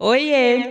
Oiê!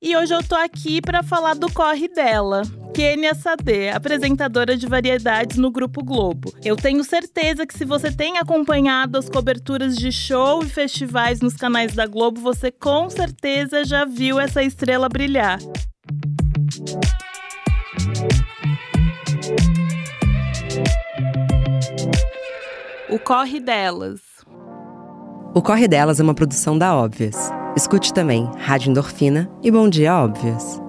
E hoje eu tô aqui para falar do corre dela, Kênia Sade, apresentadora de variedades no Grupo Globo. Eu tenho certeza que se você tem acompanhado as coberturas de show e festivais nos canais da Globo, você com certeza já viu essa estrela brilhar. O Corre Delas. O Corre Delas é uma produção da Óbvias. Escute também Rádio Endorfina e Bom Dia Óbvias.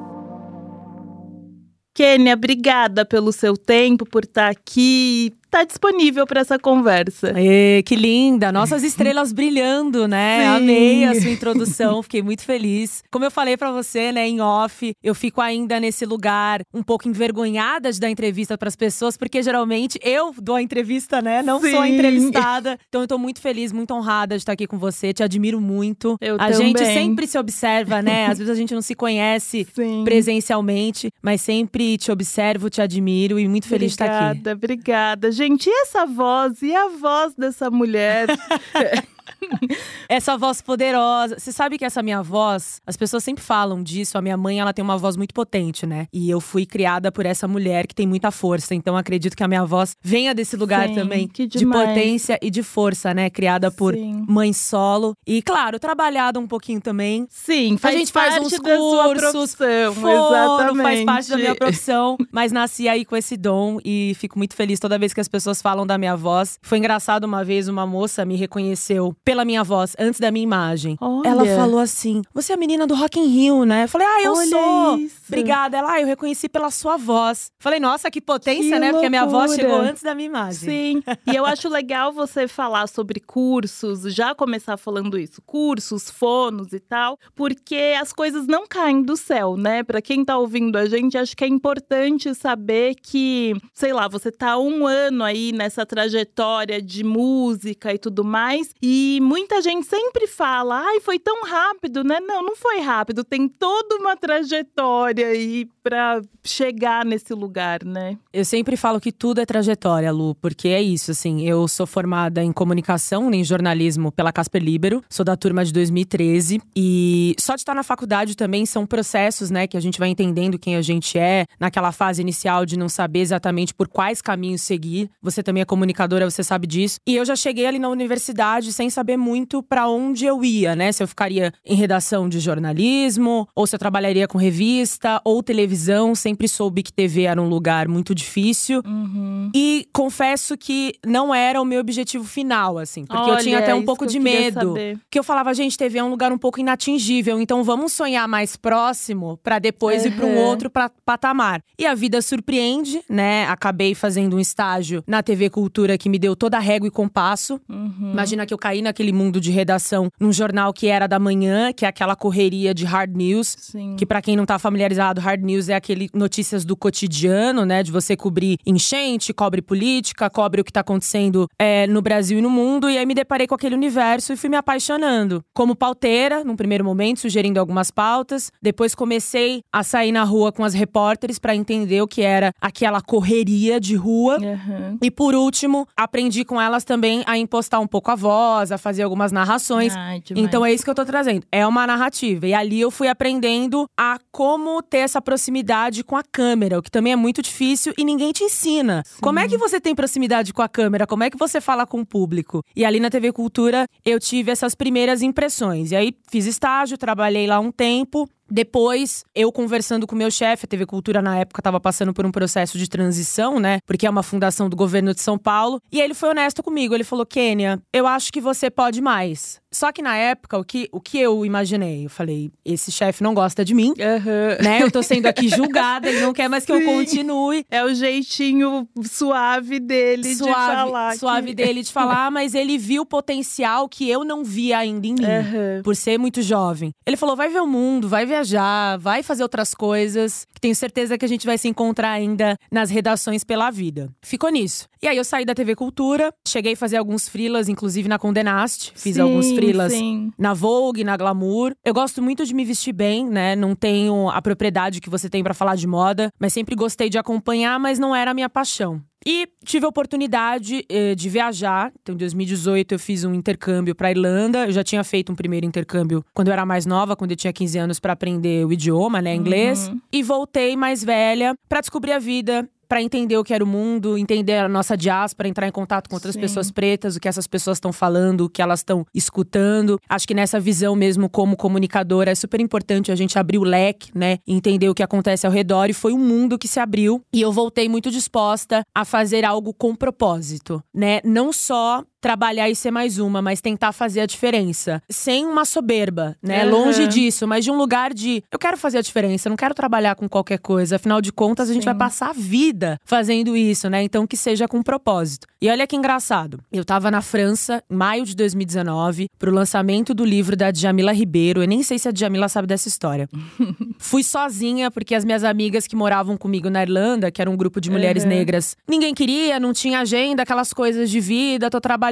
Kênia, obrigada pelo seu tempo, por estar aqui tá disponível para essa conversa. Ê, que linda! Nossas estrelas brilhando, né? Sim. Amei a sua introdução, fiquei muito feliz. Como eu falei para você, né, em off, eu fico ainda nesse lugar um pouco envergonhada de dar entrevista para as pessoas, porque geralmente eu dou a entrevista, né? Não Sim. sou a entrevistada. Então eu tô muito feliz, muito honrada de estar aqui com você, te admiro muito. Eu a também. gente sempre se observa, né? Às vezes a gente não se conhece Sim. presencialmente, mas sempre te observo, te admiro e muito feliz obrigada, de estar aqui. Obrigada, obrigada gente, e essa voz? E a voz dessa mulher? essa voz poderosa. Você sabe que essa minha voz, as pessoas sempre falam disso. A minha mãe, ela tem uma voz muito potente, né? E eu fui criada por essa mulher que tem muita força. Então acredito que a minha voz venha desse lugar Sim, também de potência e de força, né? Criada por Sim. mãe solo e claro, trabalhada um pouquinho também. Sim, a gente faz uns cursos, fono, faz parte da minha profissão, mas nasci aí com esse dom e fico muito feliz toda vez que as pessoas falam da minha voz. Foi engraçado uma vez uma moça me reconheceu pela minha voz, antes da minha imagem. Olha. Ela falou assim: Você é a menina do Rock in Rio, né? Eu falei, ah, eu Olha sou. Isso. Obrigada. Ela, ah, eu reconheci pela sua voz. Falei, nossa, que potência, que né? Porque a minha voz chegou antes da minha imagem. Sim. e eu acho legal você falar sobre cursos, já começar falando isso, cursos, fonos e tal, porque as coisas não caem do céu, né? Para quem tá ouvindo a gente, acho que é importante saber que, sei lá, você tá um ano aí nessa trajetória de música e tudo mais, e muita gente sempre fala, ai, foi tão rápido, né? Não, não foi rápido, tem toda uma trajetória aí para chegar nesse lugar, né? Eu sempre falo que tudo é trajetória, Lu, porque é isso, assim. Eu sou formada em comunicação, em jornalismo pela Casper Libero, sou da turma de 2013 e só de estar na faculdade também são processos, né, que a gente vai entendendo quem a gente é, naquela fase inicial de não saber exatamente por quais caminhos seguir. Você também é comunicadora, você sabe disso. E eu já cheguei ali na universidade sem saber muito para onde eu ia, né? Se eu ficaria em redação de jornalismo, ou se eu trabalharia com revista ou televisão, sempre soube que TV era um lugar muito difícil. Uhum. E confesso que não era o meu objetivo final, assim. Porque Olha, eu tinha até um pouco que de medo. saber. Porque eu falava, gente, TV é um lugar um pouco inatingível. Então vamos sonhar mais próximo para depois ir para um Uhum. outro pra- patamar. E a vida surpreende, né? Acabei fazendo um estágio na TV Cultura que me deu toda a régua e compasso. Uhum. Imagina que eu caí naquele mundo de redação num jornal que era da manhã, que é aquela correria de hard news. Sim. Que pra quem não tá familiarizado, hard news é aquele notícias do cotidiano, né? De você cobrir enchente, cobre política, cobre o que tá acontecendo é, no Brasil e no mundo. E aí me deparei com aquele universo e fui me apaixonando. Como pauteira, num primeiro momento, sugerindo algumas pautas. Depois comecei a sair na rua com as repórteres pra entender o que era aquela correria de rua. Uhum. E por último, aprendi com elas também a impostar um pouco a voz, a fazer algumas narrações. Ai. Então é isso que eu tô trazendo. É uma narrativa. E ali eu fui aprendendo a como ter essa proximidade com a câmera, o que também é muito difícil e ninguém te ensina. Como é que você tem proximidade com a câmera? Como é que você fala com o público? E ali na TV Cultura eu tive essas primeiras impressões. E aí fiz estágio, trabalhei lá um tempo. Depois, eu conversando com meu chefe, a TV Cultura na época estava passando por um processo de transição, né? Porque é uma fundação do governo de São Paulo. E ele foi honesto comigo. Ele falou: Kênia, eu acho que você pode mais. Só que na época, o que, o que eu imaginei? Eu falei, esse chefe não gosta de mim, Aham. né? Eu tô sendo aqui julgada, ele não quer mais que eu Sim. continue. É o jeitinho suave dele de falar. suave que... dele de falar, mas ele viu o potencial que eu não via ainda em mim. Aham. Por ser muito jovem. Ele falou: vai ver o mundo, vai viajar, vai fazer outras coisas. Que tenho certeza que a gente vai se encontrar ainda nas redações pela vida. Ficou nisso. E aí eu saí da TV Cultura, cheguei a fazer alguns freelas, inclusive na Condenaste. Fiz Sim, alguns freelas Sim. na Vogue, na Glamour. Eu gosto muito de me vestir bem, né? Não tenho a propriedade que você tem pra falar de moda, mas sempre gostei de acompanhar, mas não era a minha paixão. E tive a oportunidade eh, de viajar. Então, em 2018, eu fiz um intercâmbio para Irlanda. Eu já tinha feito um primeiro intercâmbio quando eu era mais nova, quando eu tinha 15 anos, para aprender o idioma, né, inglês. E voltei mais velha para descobrir a vida. Pra entender o que era o mundo, entender a nossa diáspora, entrar em contato com outras Sim. pessoas pretas, o que essas pessoas estão falando, o que elas estão escutando. Acho que nessa visão mesmo como comunicadora é super importante a gente abrir o leque, né? Entender o que acontece ao redor. E foi um mundo que se abriu. E eu voltei muito disposta a fazer algo com propósito, né? Não só trabalhar e ser mais uma, mas tentar fazer a diferença. Sem uma soberba, né? Aham. Longe disso, mas de um lugar de eu quero fazer a diferença, não quero trabalhar com qualquer coisa. Afinal de contas, a gente Sim. vai passar a vida fazendo isso, né? Então que seja com propósito. E olha que engraçado. Eu tava na França, em maio de 2019, pro lançamento do livro da Djamila Ribeiro. Eu nem sei se a Djamila sabe dessa história. Fui sozinha, porque as minhas amigas que moravam comigo na Irlanda, que era um grupo de mulheres Uhum. negras, ninguém queria, não tinha agenda, aquelas coisas de vida, tô trabalhando.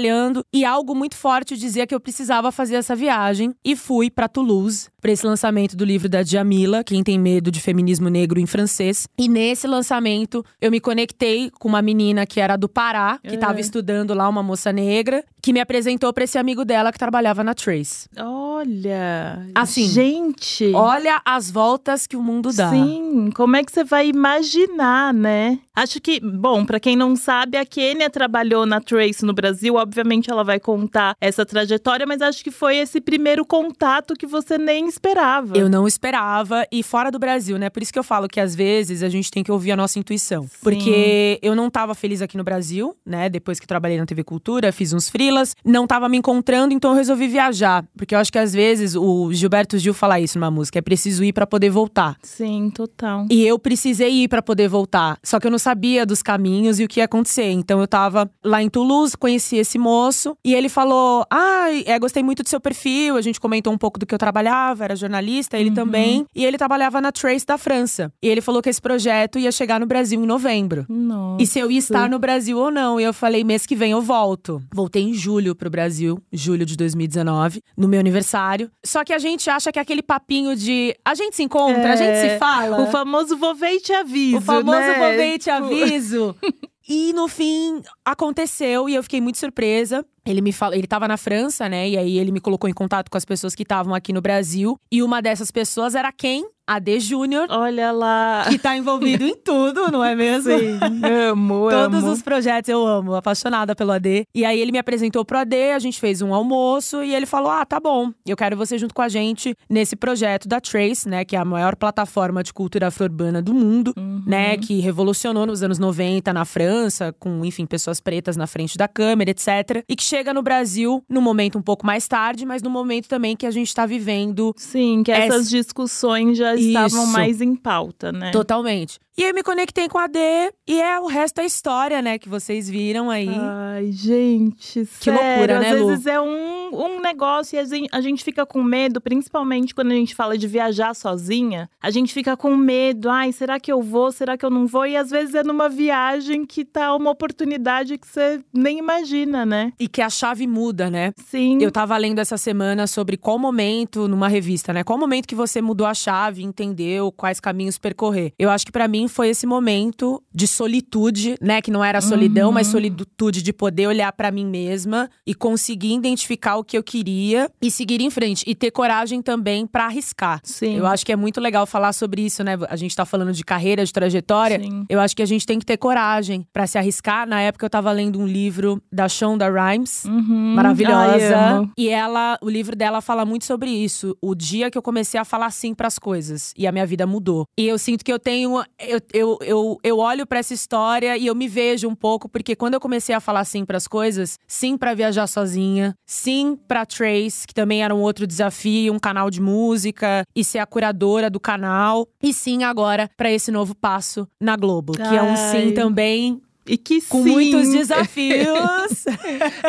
E algo muito forte dizia que eu precisava fazer essa viagem. E fui pra Toulouse, pra esse lançamento do livro da Djamila, Quem Tem Medo de Feminismo Negro em francês. E nesse lançamento, eu me conectei com uma menina que era do Pará, que tava Uhum. estudando lá, uma moça negra, que me apresentou pra esse amigo dela que trabalhava na Trace. Olha. Assim, Gente. Olha as voltas que o mundo dá. Sim, como é que você vai imaginar, né? Acho que, bom, pra quem não sabe, a Kênia trabalhou na Trace no Brasil. Obviamente ela vai contar essa trajetória, mas acho que foi esse primeiro contato que você nem esperava. Eu não esperava, e fora do Brasil, né? Por isso que eu falo que às vezes a gente tem que ouvir a nossa intuição. Porque eu não tava feliz aqui no Brasil, né? Depois que trabalhei na TV Cultura, fiz uns frilas, não tava me encontrando, então eu resolvi viajar. Porque eu acho que às vezes o Gilberto Gil fala isso numa música: é preciso ir pra poder voltar. Sim, total. E eu precisei ir pra poder voltar. Só que eu não sabia dos caminhos e o que ia acontecer. Então eu tava lá em Toulouse, conheci esse moço e ele falou: "Ai, é, gostei muito do seu perfil". A gente comentou um pouco do que eu trabalhava, era jornalista, ele também, e ele trabalhava na Trace da França. E ele falou que esse projeto ia chegar no Brasil em novembro. Nossa. E se eu ia estar no Brasil ou não. E eu falei, mês que vem eu volto. Voltei em julho pro Brasil, julho de 2019, no meu aniversário. Só que a gente acha que é aquele papinho de a gente se encontra, a gente É, se fala. O famoso vou ver e te aviso, O famoso né? vou ver e te Tipo, aviso. E no fim, aconteceu e eu fiquei muito surpresa. Ele me falou, ele tava na França, né? E aí ele me colocou em contato com as pessoas que estavam aqui no Brasil. E uma dessas pessoas era quem? A D Júnior, Olha lá. que tá envolvido em tudo, não é mesmo? Sim, amo, Todos amo. os projetos eu amo, apaixonada pelo AD. E aí ele me apresentou pro AD, a gente fez um almoço e ele falou: "Ah, tá bom. Eu quero você junto com a gente nesse projeto da Trace, né, que é a maior plataforma de cultura afro-urbana do mundo, Uhum. né, que revolucionou nos anos 90 na França, com, enfim, pessoas pretas na frente da câmera, etc. E que chega no Brasil num momento um pouco mais tarde, mas no momento também que a gente tá vivendo Sim, que essas Essa- discussões já estavam Isso. mais em pauta, né? totalmente. E aí eu me conectei com a AD e é o resto é história, né, que vocês viram aí. Ai, gente, Que sério, loucura, né, Às Lu? vezes é um, um negócio e a gente, a gente fica com medo, principalmente quando a gente fala de viajar sozinha. A gente fica com medo. Ai, será que eu vou? Será que eu não vou? E às vezes é numa viagem que tá uma oportunidade que você nem imagina, né? E que a chave muda, né? Sim. Eu tava lendo essa semana sobre qual momento, numa revista, né? Qual momento que você mudou a chave, entendeu quais caminhos percorrer. Eu acho que pra mim foi esse momento de solitude, né? Que não era solidão, Uhum. mas solitude de poder olhar pra mim mesma e conseguir identificar o que eu queria e seguir em frente. E ter coragem também pra arriscar. Sim. Eu acho que é muito legal falar sobre isso, né? A gente tá falando de carreira, de trajetória. Sim. Eu acho que a gente tem que ter coragem pra se arriscar. Na época eu tava lendo um livro da Shonda Rhimes, Uhum. Maravilhosa. e ela, o livro dela fala muito sobre isso. O dia que eu comecei a falar sim pras coisas e a minha vida mudou. E eu sinto que eu tenho, eu eu, eu, eu, eu olho para essa história e eu me vejo um pouco, porque quando eu comecei a falar sim para as coisas, sim para viajar sozinha, sim para Trace, que também era um outro desafio, um canal de música e ser a curadora do canal, e sim agora para esse novo passo na Globo, que é um sim também e que Com sim. muitos desafios.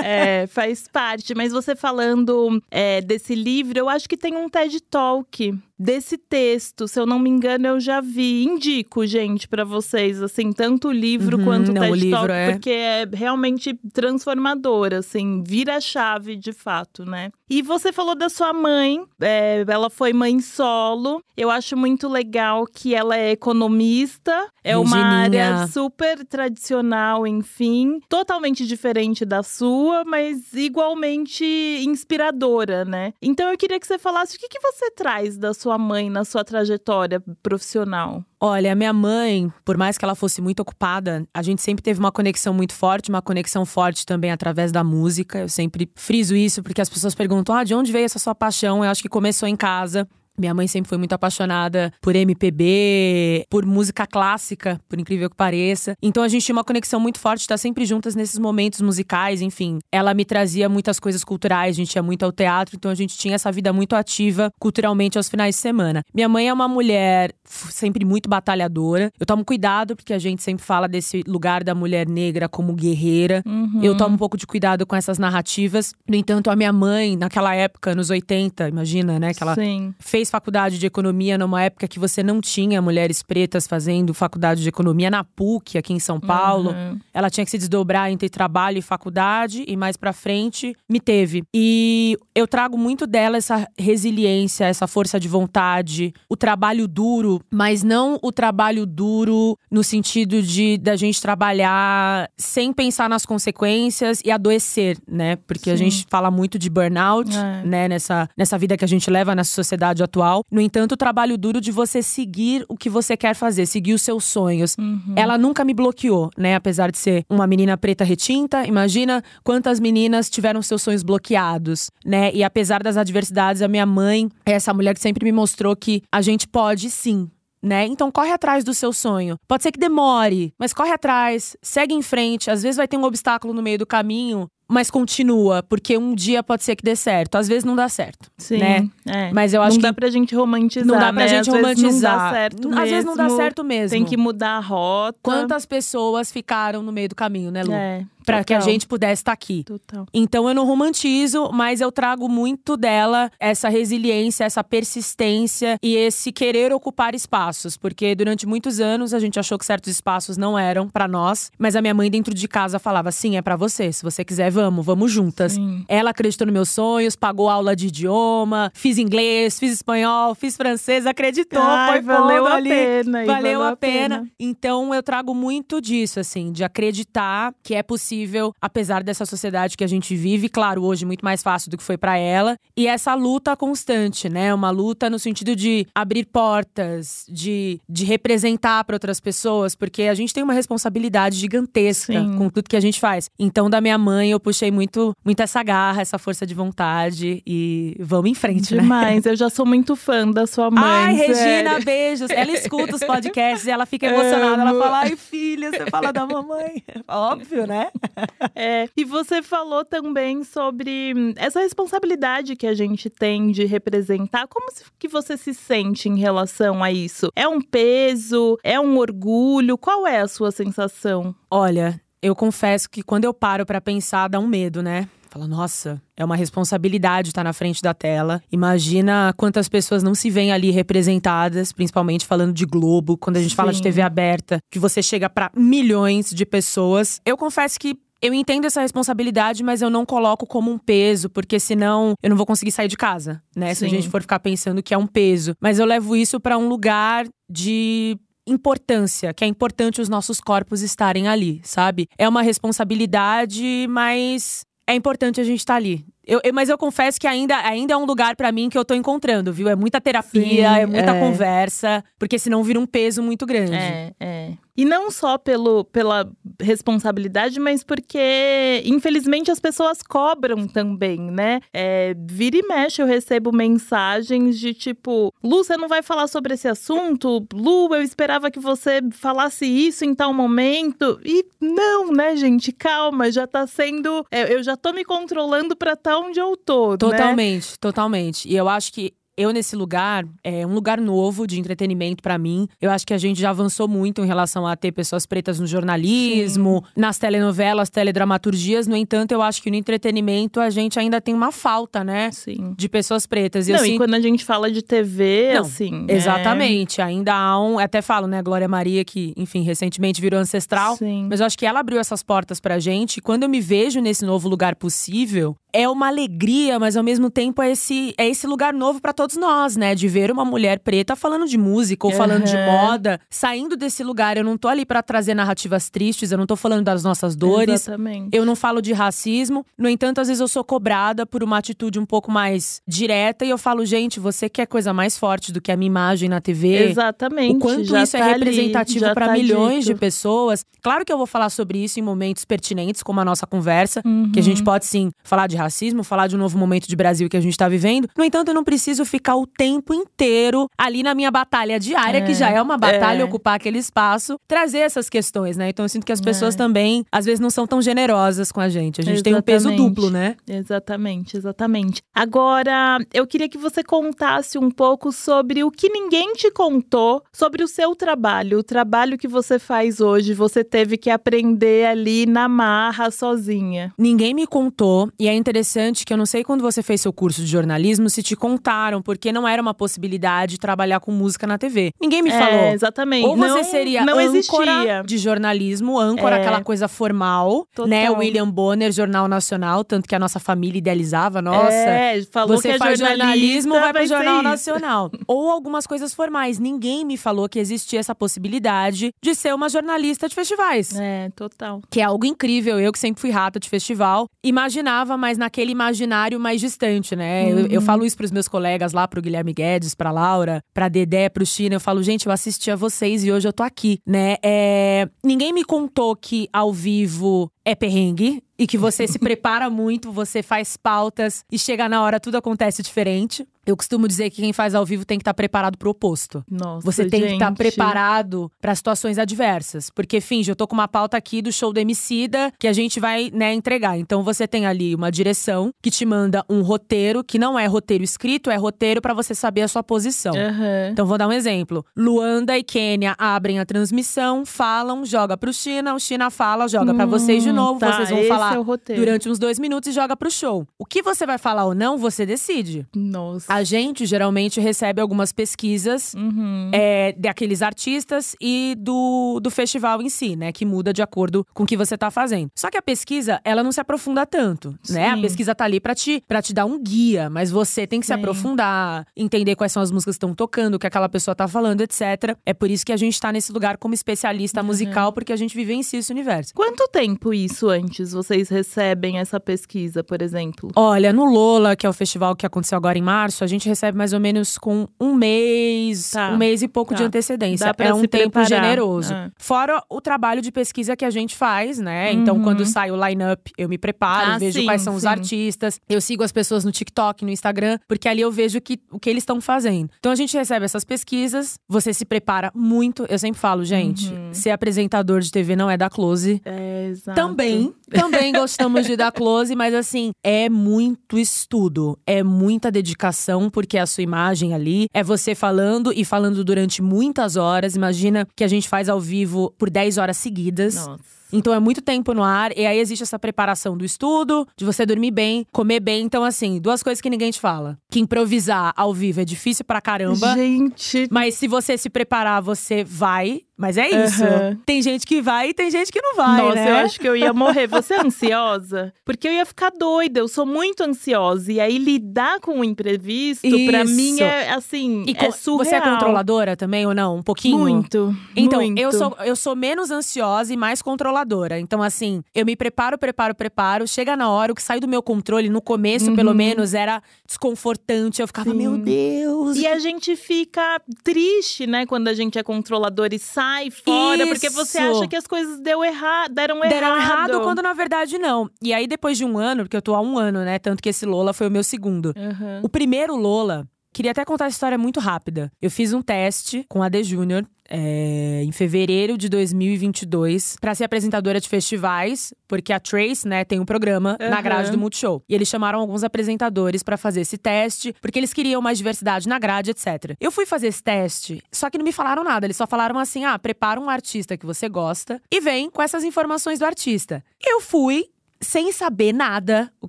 é, faz parte. Mas você falando é, desse livro, eu acho que tem um TED Talk desse texto, se eu não me engano, eu já vi. Indico, gente, para vocês, assim, tanto o livro Uhum, quanto o não, o TED Talk, é- porque é realmente transformador, assim, vira a chave de fato, né? E você falou da sua mãe, é, ela foi mãe solo. Eu acho muito legal que ela é economista, é uma área super tradicional, enfim, totalmente diferente da sua, mas igualmente inspiradora, né? Então eu queria que você falasse o que, que você traz da sua mãe na sua trajetória profissional. Olha, minha mãe, por mais que ela fosse muito ocupada, a gente sempre teve uma conexão muito forte, uma conexão forte também através da música. Eu sempre friso isso porque as pessoas perguntam: ah, de onde veio essa sua paixão? Eu acho que começou em casa. Minha mãe sempre foi muito apaixonada por MPB, por música clássica, por incrível que pareça. Então a gente tinha uma conexão muito forte, estar sempre juntas nesses momentos musicais, enfim. Ela me trazia muitas coisas culturais, a gente ia muito ao teatro, então a gente tinha essa vida muito ativa culturalmente aos finais de semana. Minha mãe é uma mulher sempre muito batalhadora. Eu tomo cuidado porque a gente sempre fala desse lugar da mulher negra como guerreira. Uhum. Eu tomo um pouco de cuidado com essas narrativas. No entanto, a minha mãe, naquela época, nos 80, imagina, né, que ela Sim. fez faculdade de economia numa época que você não tinha mulheres pretas fazendo faculdade de economia na PUC, aqui em São Paulo. Uhum. Ela tinha que se desdobrar entre trabalho e faculdade e mais pra frente me teve. E eu trago muito dela essa resiliência, essa força de vontade, o trabalho duro, mas não o trabalho duro no sentido de da gente trabalhar sem pensar nas consequências e adoecer, né? Porque a Sim. gente fala muito de burnout, É. né, nessa, nessa vida que a gente leva nessa sociedade atual. No entanto, o trabalho duro de você seguir o que você quer fazer, seguir os seus sonhos. Uhum. Ela nunca me bloqueou, né? Apesar de ser uma menina preta retinta, imagina quantas meninas tiveram seus sonhos bloqueados, né? E apesar das adversidades, a minha mãe é essa mulher que sempre me mostrou que a gente pode sim. Né? Então corre atrás do seu sonho. Pode ser que demore, mas corre atrás, segue em frente. Às vezes vai ter um obstáculo no meio do caminho, mas continua, porque um dia pode ser que dê certo. Às vezes não dá certo, Sim. né? é. Mas eu acho não que dá pra gente romantizar. não dá pra né? gente Às vezes romantizar. Não dá certo mesmo. Às vezes não dá certo mesmo. Tem que mudar a rota. Quantas pessoas ficaram no meio do caminho, né, Lu? É, Pra que a gente pudesse estar aqui. Total. Então eu não romantizo, mas eu trago muito dela essa resiliência, essa persistência e esse querer ocupar espaços, porque durante muitos anos a gente achou que certos espaços não eram pra nós, mas a minha mãe dentro de casa falava: "Sim, é pra você. Se você quiser, vamos, vamos juntas". Sim. Ela acreditou nos meus sonhos, pagou aula de idioma, fiz inglês, fiz espanhol, fiz francês, acreditou, Ai, foi valeu a pena, Valeu valeu a a pena. pena. Então eu trago muito disso, assim, de acreditar que é possível, apesar dessa sociedade que a gente vive, claro, hoje muito mais fácil do que foi pra ela, e essa luta constante, né? Uma luta no sentido de abrir portas, de, de representar pra outras pessoas, porque a gente tem uma responsabilidade gigantesca Sim. com tudo que a gente faz. Então, da minha mãe, eu puxei muito, muito essa garra, essa força de vontade e vamos em frente, né? Demais. Eu já sou muito fã da sua mãe. Ai, Regina, sério. beijos. Ela escuta os podcasts e ela fica emocionada. Ela fala: Ai, filha, você fala da mamãe. Óbvio, né? É, e você falou também sobre hum, essa responsabilidade que a gente tem de representar. Como que você se sente em relação a isso? É um peso? É um orgulho? Qual é a sua sensação? Olha, eu confesso que quando eu paro pra pensar, dá um medo, né? Fala, nossa, é uma responsabilidade estar na frente da tela. Imagina quantas pessoas não se veem ali representadas, principalmente falando de Globo, quando a gente fala de Sim. TV aberta, que você chega pra milhões de pessoas. Eu confesso que eu entendo essa responsabilidade, mas eu não coloco como um peso, porque senão eu não vou conseguir sair de casa, né? Se a Sim. gente for ficar pensando que é um peso. Mas eu levo isso pra um lugar de importância, que é importante os nossos corpos estarem ali, sabe? É uma responsabilidade, mas é importante a gente estar ali. Eu, eu- mas eu confesso que ainda, ainda é um lugar pra mim que eu tô encontrando, viu? É muita terapia, Sim, é muita é. conversa, porque senão vira um peso muito grande. É, é. E não só pelo, pela responsabilidade, mas porque, infelizmente, as pessoas cobram também, né? É, vira e mexe, eu recebo mensagens de tipo: Lu, você não vai falar sobre esse assunto? Lu, eu esperava que você falasse isso em tal momento. E não, né, gente? Calma, já tá sendo. É, eu já tô me controlando pra estar tá onde eu tô. Né? Totalmente, né? totalmente. E eu acho que eu nesse lugar, é um lugar novo de entretenimento para mim. Eu acho que a gente já avançou muito em relação a ter pessoas pretas no jornalismo, Sim. nas telenovelas, teledramaturgias. No entanto, eu acho que no entretenimento a gente ainda tem uma falta, né? Sim. De pessoas pretas. E, Não, assim, e quando a gente fala de TV, Não, assim. É exatamente. É... Ainda há um. Até falo, né, Glória Maria, que, enfim, recentemente virou ancestral. Sim. Mas eu acho que ela abriu essas portas pra gente. E quando eu me vejo nesse novo lugar possível, é uma alegria, mas ao mesmo tempo é esse, é esse lugar novo para todos nós, né? De ver uma mulher preta falando de música ou uhum. falando de moda, saindo desse lugar. Eu não tô ali para trazer narrativas tristes, eu não tô falando das nossas dores. Exatamente. Eu não falo de racismo. No entanto, às vezes eu sou cobrada por uma atitude um pouco mais direta e eu falo, gente, você quer coisa mais forte do que a minha imagem na TV? Exatamente. O quanto já isso é tá é representativo para tá milhões dito. de pessoas. Claro que eu vou falar sobre isso em momentos pertinentes, como a nossa conversa, uhum. que a gente pode sim falar de racismo, falar de um novo momento de Brasil que a gente tá vivendo. No entanto, eu não preciso ficar o tempo inteiro ali na minha batalha diária, é, que já é uma batalha é. ocupar aquele espaço, trazer essas questões, né? Então eu sinto que as pessoas é. também, às vezes, não são tão generosas com a gente. A gente exatamente. tem um peso duplo, né? Exatamente, exatamente. Agora, eu queria que você contasse um pouco sobre o que ninguém te contou sobre o seu trabalho, o trabalho que você faz hoje. Você teve que aprender ali na marra sozinha. Ninguém me contou, e é interessante que eu não sei quando você fez seu curso de jornalismo se te contaram, porque não era uma possibilidade trabalhar com música na TV. Ninguém me é, falou. Exatamente. Ou você não, seria não âncora existia. de jornalismo, âncora, É. aquela coisa formal, Total. né? William Bonner, Jornal Nacional, tanto que a nossa família idealizava, nossa. É, falou Você que é faz jornalismo, vai pro Jornal. Nacional. Ou algumas coisas formais. Ninguém me falou que existia essa possibilidade de ser uma jornalista de festivais. É, total. Que é algo incrível. Eu que sempre fui rata de festival, imaginava, mas naquele imaginário mais distante, né? Eu, eu falo isso pros meus colegas lá, pro Guilherme Guedes, pra Laura, pra Dedé, pro China. Eu falo, gente, eu assisti a vocês e hoje eu tô aqui, né? É... Ninguém me contou que ao vivo é perrengue e que você se prepara muito, você faz pautas e chega na hora tudo acontece diferente. Eu costumo dizer que quem faz ao vivo tem que estar preparado pro oposto. Nossa, Você tem que estar gente. preparado para situações adversas. Porque, finge, eu tô com uma pauta aqui do show do Emicida que a gente vai, né, entregar. Então você tem ali uma direção que te manda um roteiro, que não é roteiro escrito, é roteiro para você saber a sua posição. Aham. Então vou dar um exemplo. Luanda e Quênia abrem a transmissão, falam, joga pro China, o China fala, joga pra vocês de Hum, novo, tá, vocês vão falar é o durante uns dois minutos e joga pro show. O que você vai falar ou não, você decide. Nossa. A gente geralmente recebe algumas pesquisas Uhum. é, daqueles artistas e do, do festival em si, né? Que muda de acordo com o que você tá fazendo. Só que a pesquisa, ela não se aprofunda tanto, né? A Sim. pesquisa tá ali pra te, pra te dar um guia, mas você tem que se Sim. aprofundar, entender quais são as músicas que estão tocando, o que aquela pessoa tá falando, etc. É por isso que a gente tá nesse lugar como especialista musical, porque a gente vivencia esse universo. Quanto tempo isso antes vocês recebem essa pesquisa, por exemplo? Olha, no Lola, que é o festival que aconteceu agora em março, a gente recebe mais ou menos com um mês, Tá. um mês e pouco Tá. de antecedência. É um tempo preparar. generoso. Ah. Fora o trabalho de pesquisa que a gente faz, né? Então, Uhum. quando sai o line-up, eu me preparo, Ah, vejo sim, quais são os sim. artistas. Eu sigo as pessoas no TikTok, no Instagram, porque ali eu vejo que, o que eles estão fazendo. Então, a gente recebe essas pesquisas, você se prepara muito. Eu sempre falo, gente, Uhum. ser apresentador de TV não é da close. É, exato. Também, também gostamos de dar close, mas assim, é muito estudo, é muita dedicação, porque é a sua imagem ali, é você falando e falando durante muitas horas. Imagina que a gente faz ao vivo por 10 horas seguidas. Nossa. Então é muito tempo no ar, e aí existe essa preparação do estudo, de você dormir bem, comer bem. Então, assim, duas coisas que ninguém te fala. Que improvisar ao vivo é difícil pra caramba. Gente, Mas se você se preparar, você vai. Mas é isso. Aham. Tem gente que vai e tem gente que não vai, Nossa, né? eu acho que eu ia morrer. Você é ansiosa? Porque eu ia ficar doida. Eu sou muito ansiosa. E aí, lidar com o imprevisto, pra Isso. mim, é assim, E é surreal. você é controladora também ou não? Um pouquinho? Muito, Então, muito. eu sou, eu sou menos ansiosa e mais controladora. Controladora. Então, assim, eu me preparo, preparo, preparo. Chega na hora, o que sai do meu controle, no começo, uhum. pelo menos, era desconfortante. Eu ficava, Sim. meu Deus. E a gente fica triste, né, quando a gente é controlador e sai fora, Isso. porque você acha que as coisas deu erra deram errado. Deram errado, quando na verdade não. E aí, depois de um ano, porque eu tô há um ano, né? Tanto que esse Lola foi o meu segundo. Uhum. O primeiro Lola, Queria até contar a história muito rápida. Eu fiz um teste com a The Júnior é, em fevereiro de 2022 para ser apresentadora de festivais, porque a Trace, né, tem um programa uhum. na grade do Multishow. E eles chamaram alguns apresentadores para fazer esse teste, porque eles queriam mais diversidade na grade, etc. Eu fui fazer esse teste, só que não me falaram nada. Eles só falaram assim: ah, prepara um artista que você gosta e vem com essas informações do artista. Eu fui, sem saber nada o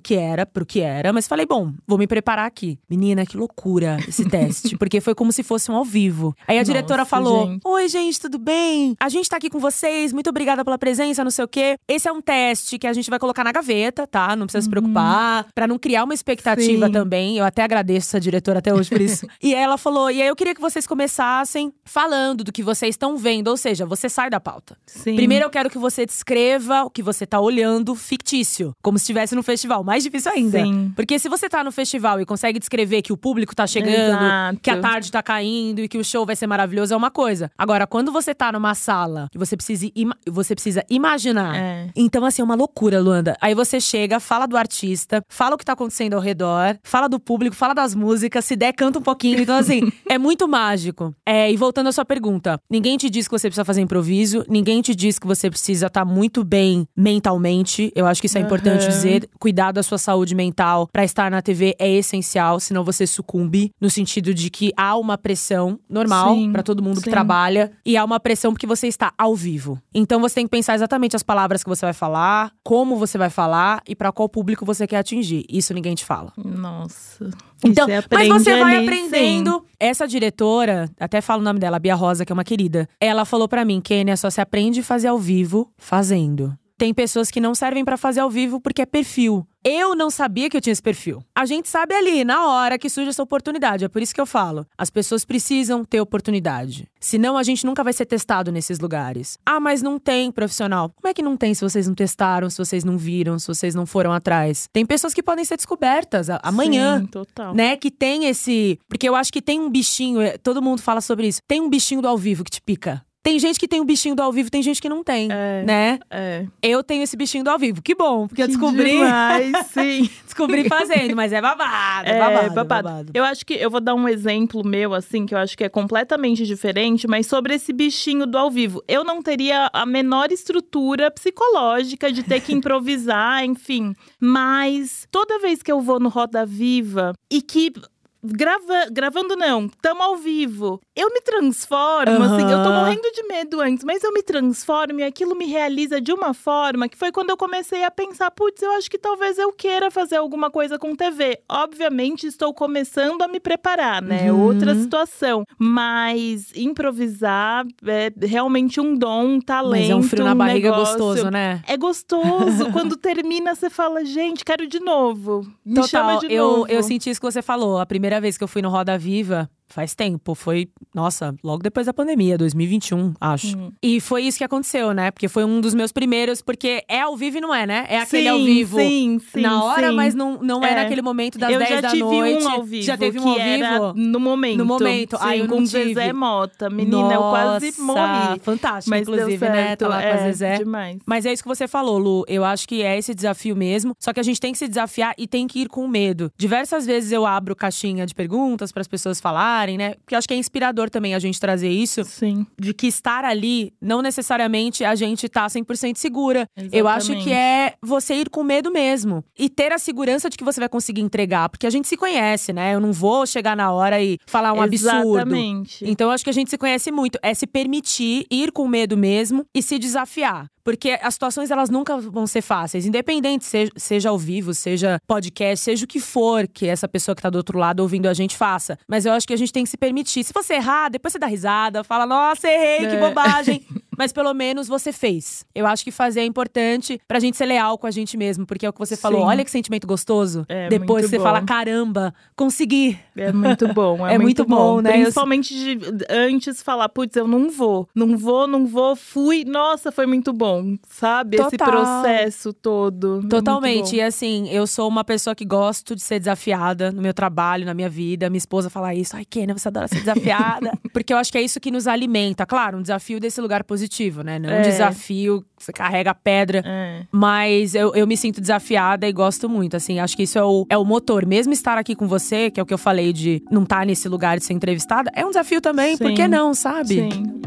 que era, pro que era, mas falei, bom, vou me preparar aqui. Menina, que loucura esse teste, porque foi como se fosse um ao vivo. Aí a Nossa, diretora falou: gente. Oi, gente, tudo bem? A gente tá aqui com vocês, muito obrigada pela presença, não sei o quê. Esse é um teste que a gente vai colocar na gaveta, tá? Não precisa uhum. se preocupar, para não criar uma expectativa Sim. também. Eu até agradeço essa diretora até hoje por isso. e ela falou: e aí eu queria que vocês começassem falando do que vocês estão vendo, ou seja, você sai da pauta. Sim. Primeiro eu quero que você descreva o que você tá olhando fictício difícil, como se estivesse no festival. Mais difícil ainda. Sim. Porque se você tá no festival e consegue descrever que o público tá chegando, Exato. que a tarde tá caindo e que o show vai ser maravilhoso, é uma coisa. Agora, quando você tá numa sala e você precisa, você precisa imaginar. É. Então, assim, é uma loucura, Luanda. Aí você chega, fala do artista, fala o que tá acontecendo ao redor, fala do público, fala das músicas, se der, canta um pouquinho. Então, assim, é muito mágico. É, e voltando à sua pergunta, ninguém te diz que você precisa fazer improviso, ninguém te diz que você precisa estar tá muito bem mentalmente. Eu acho que isso é importante uhum. dizer. Cuidar da sua saúde mental para estar na TV é essencial, senão você sucumbe. No sentido de que há uma pressão normal para todo mundo sim. que trabalha. E há uma pressão porque você está ao vivo. Então você tem que pensar exatamente as palavras que você vai falar, como você vai falar e para qual público você quer atingir. Isso ninguém te fala. Nossa. Então, você mas você vai ali, aprendendo. Sim. Essa diretora, até falo o nome dela, Bia Rosa, que é uma querida. Ela falou para mim, Kênia, só se aprende a fazer ao vivo fazendo. Tem pessoas que não servem para fazer ao vivo porque é perfil. Eu não sabia que eu tinha esse perfil. A gente sabe ali, na hora que surge essa oportunidade. É por isso que eu falo. As pessoas precisam ter oportunidade. Senão a gente nunca vai ser testado nesses lugares. Ah, mas não tem profissional. Como é que não tem se vocês não testaram, se vocês não viram, se vocês não foram atrás? Tem pessoas que podem ser descobertas amanhã. Sim, total. Né? Que tem esse. Porque eu acho que tem um bichinho, é, todo mundo fala sobre isso. Tem um bichinho do ao vivo que te pica. Tem gente que tem o bichinho do ao vivo, tem gente que não tem, é, né? É. Eu tenho esse bichinho do ao vivo. Que bom, porque que eu descobri. Demais, sim. descobri fazendo, mas é babado, é, é babado, babado. babado. Eu acho que eu vou dar um exemplo meu, assim, que eu acho que é completamente diferente, mas sobre esse bichinho do ao vivo. Eu não teria a menor estrutura psicológica de ter que improvisar, enfim. Mas toda vez que eu vou no Roda Viva e que grava, gravando não, tamo ao vivo. Eu me transformo, uhum. assim, eu tô morrendo de medo antes, mas eu me transformo e aquilo me realiza de uma forma que foi quando eu comecei a pensar, putz, eu acho que talvez eu queira fazer alguma coisa com TV. Obviamente, estou começando a me preparar, né? Uhum. Outra situação. Mas improvisar é realmente um dom, um talento. Mas é um frio na um barriga negócio. gostoso, né? É gostoso. quando termina, você fala, gente, quero de novo. Me Total, chama de eu, novo. Eu senti isso que você falou. A primeira primeira vez que eu fui no Roda Viva, faz tempo. Foi, nossa, logo depois da pandemia, 2021, acho. Uhum. E foi isso que aconteceu, né? Porque foi um dos meus primeiros, porque é ao vivo e não é, né? É aquele sim, ao vivo sim, sim, na hora, sim. mas não, não é. é naquele momento das eu 10 da noite. Tive um ao vivo. Já teve um ao vivo? no momento. No momento. Sim, Ai, eu com Zezé Mota. Menina, nossa, eu quase morri. Fantástico, mas inclusive, né? Tá lá é, com a Zezé. Demais. Mas é isso que você falou, Lu. Eu acho que é esse desafio mesmo. Só que a gente tem que se desafiar e tem que ir com medo. Diversas vezes eu abro caixinha de perguntas para as pessoas falarem, né? Porque acho que é inspirador também a gente trazer isso. Sim. De que estar ali, não necessariamente a gente tá 100% segura. Exatamente. Eu acho que é você ir com medo mesmo. E ter a segurança de que você vai conseguir entregar. Porque a gente se conhece, né? Eu não vou chegar na hora e falar um absurdo. Exatamente. Então acho que a gente se conhece muito. É se permitir ir com medo mesmo e se desafiar. Porque as situações elas nunca vão ser fáceis, independente seja, seja ao vivo, seja podcast, seja o que for que essa pessoa que tá do outro lado ouvindo a gente faça. Mas eu acho que a gente tem que se permitir. Se você errar, depois você dá risada, fala, nossa, errei, é. que bobagem. mas pelo menos você fez. Eu acho que fazer é importante pra gente ser leal com a gente mesmo, porque é o que você falou. Sim. Olha que sentimento gostoso. É, Depois muito você bom. fala: caramba, consegui. É muito bom, é, É muito bom, né? Eu- Principalmente de antes falar, putz, eu não vou, não vou, não vou, fui. Nossa, foi muito bom, sabe? Esse Total. processo todo. É muito Totalmente. bom. E assim, eu sou uma pessoa que gosto de ser desafiada no meu trabalho, na minha vida. Minha esposa fala isso. Ai, Kenia, você adora ser desafiada. Porque eu acho que é isso que nos alimenta. Claro, um desafio desse lugar positivo, né? Não um É. desafio que você carrega pedra. É. Mas eu, eu me sinto desafiada e gosto muito, assim. Acho que isso é o, é o motor. Mesmo estar aqui com você, que é o que eu falei de não estar nesse lugar de ser entrevistada, é um desafio também. Por Sim. que não, sabe? Sim.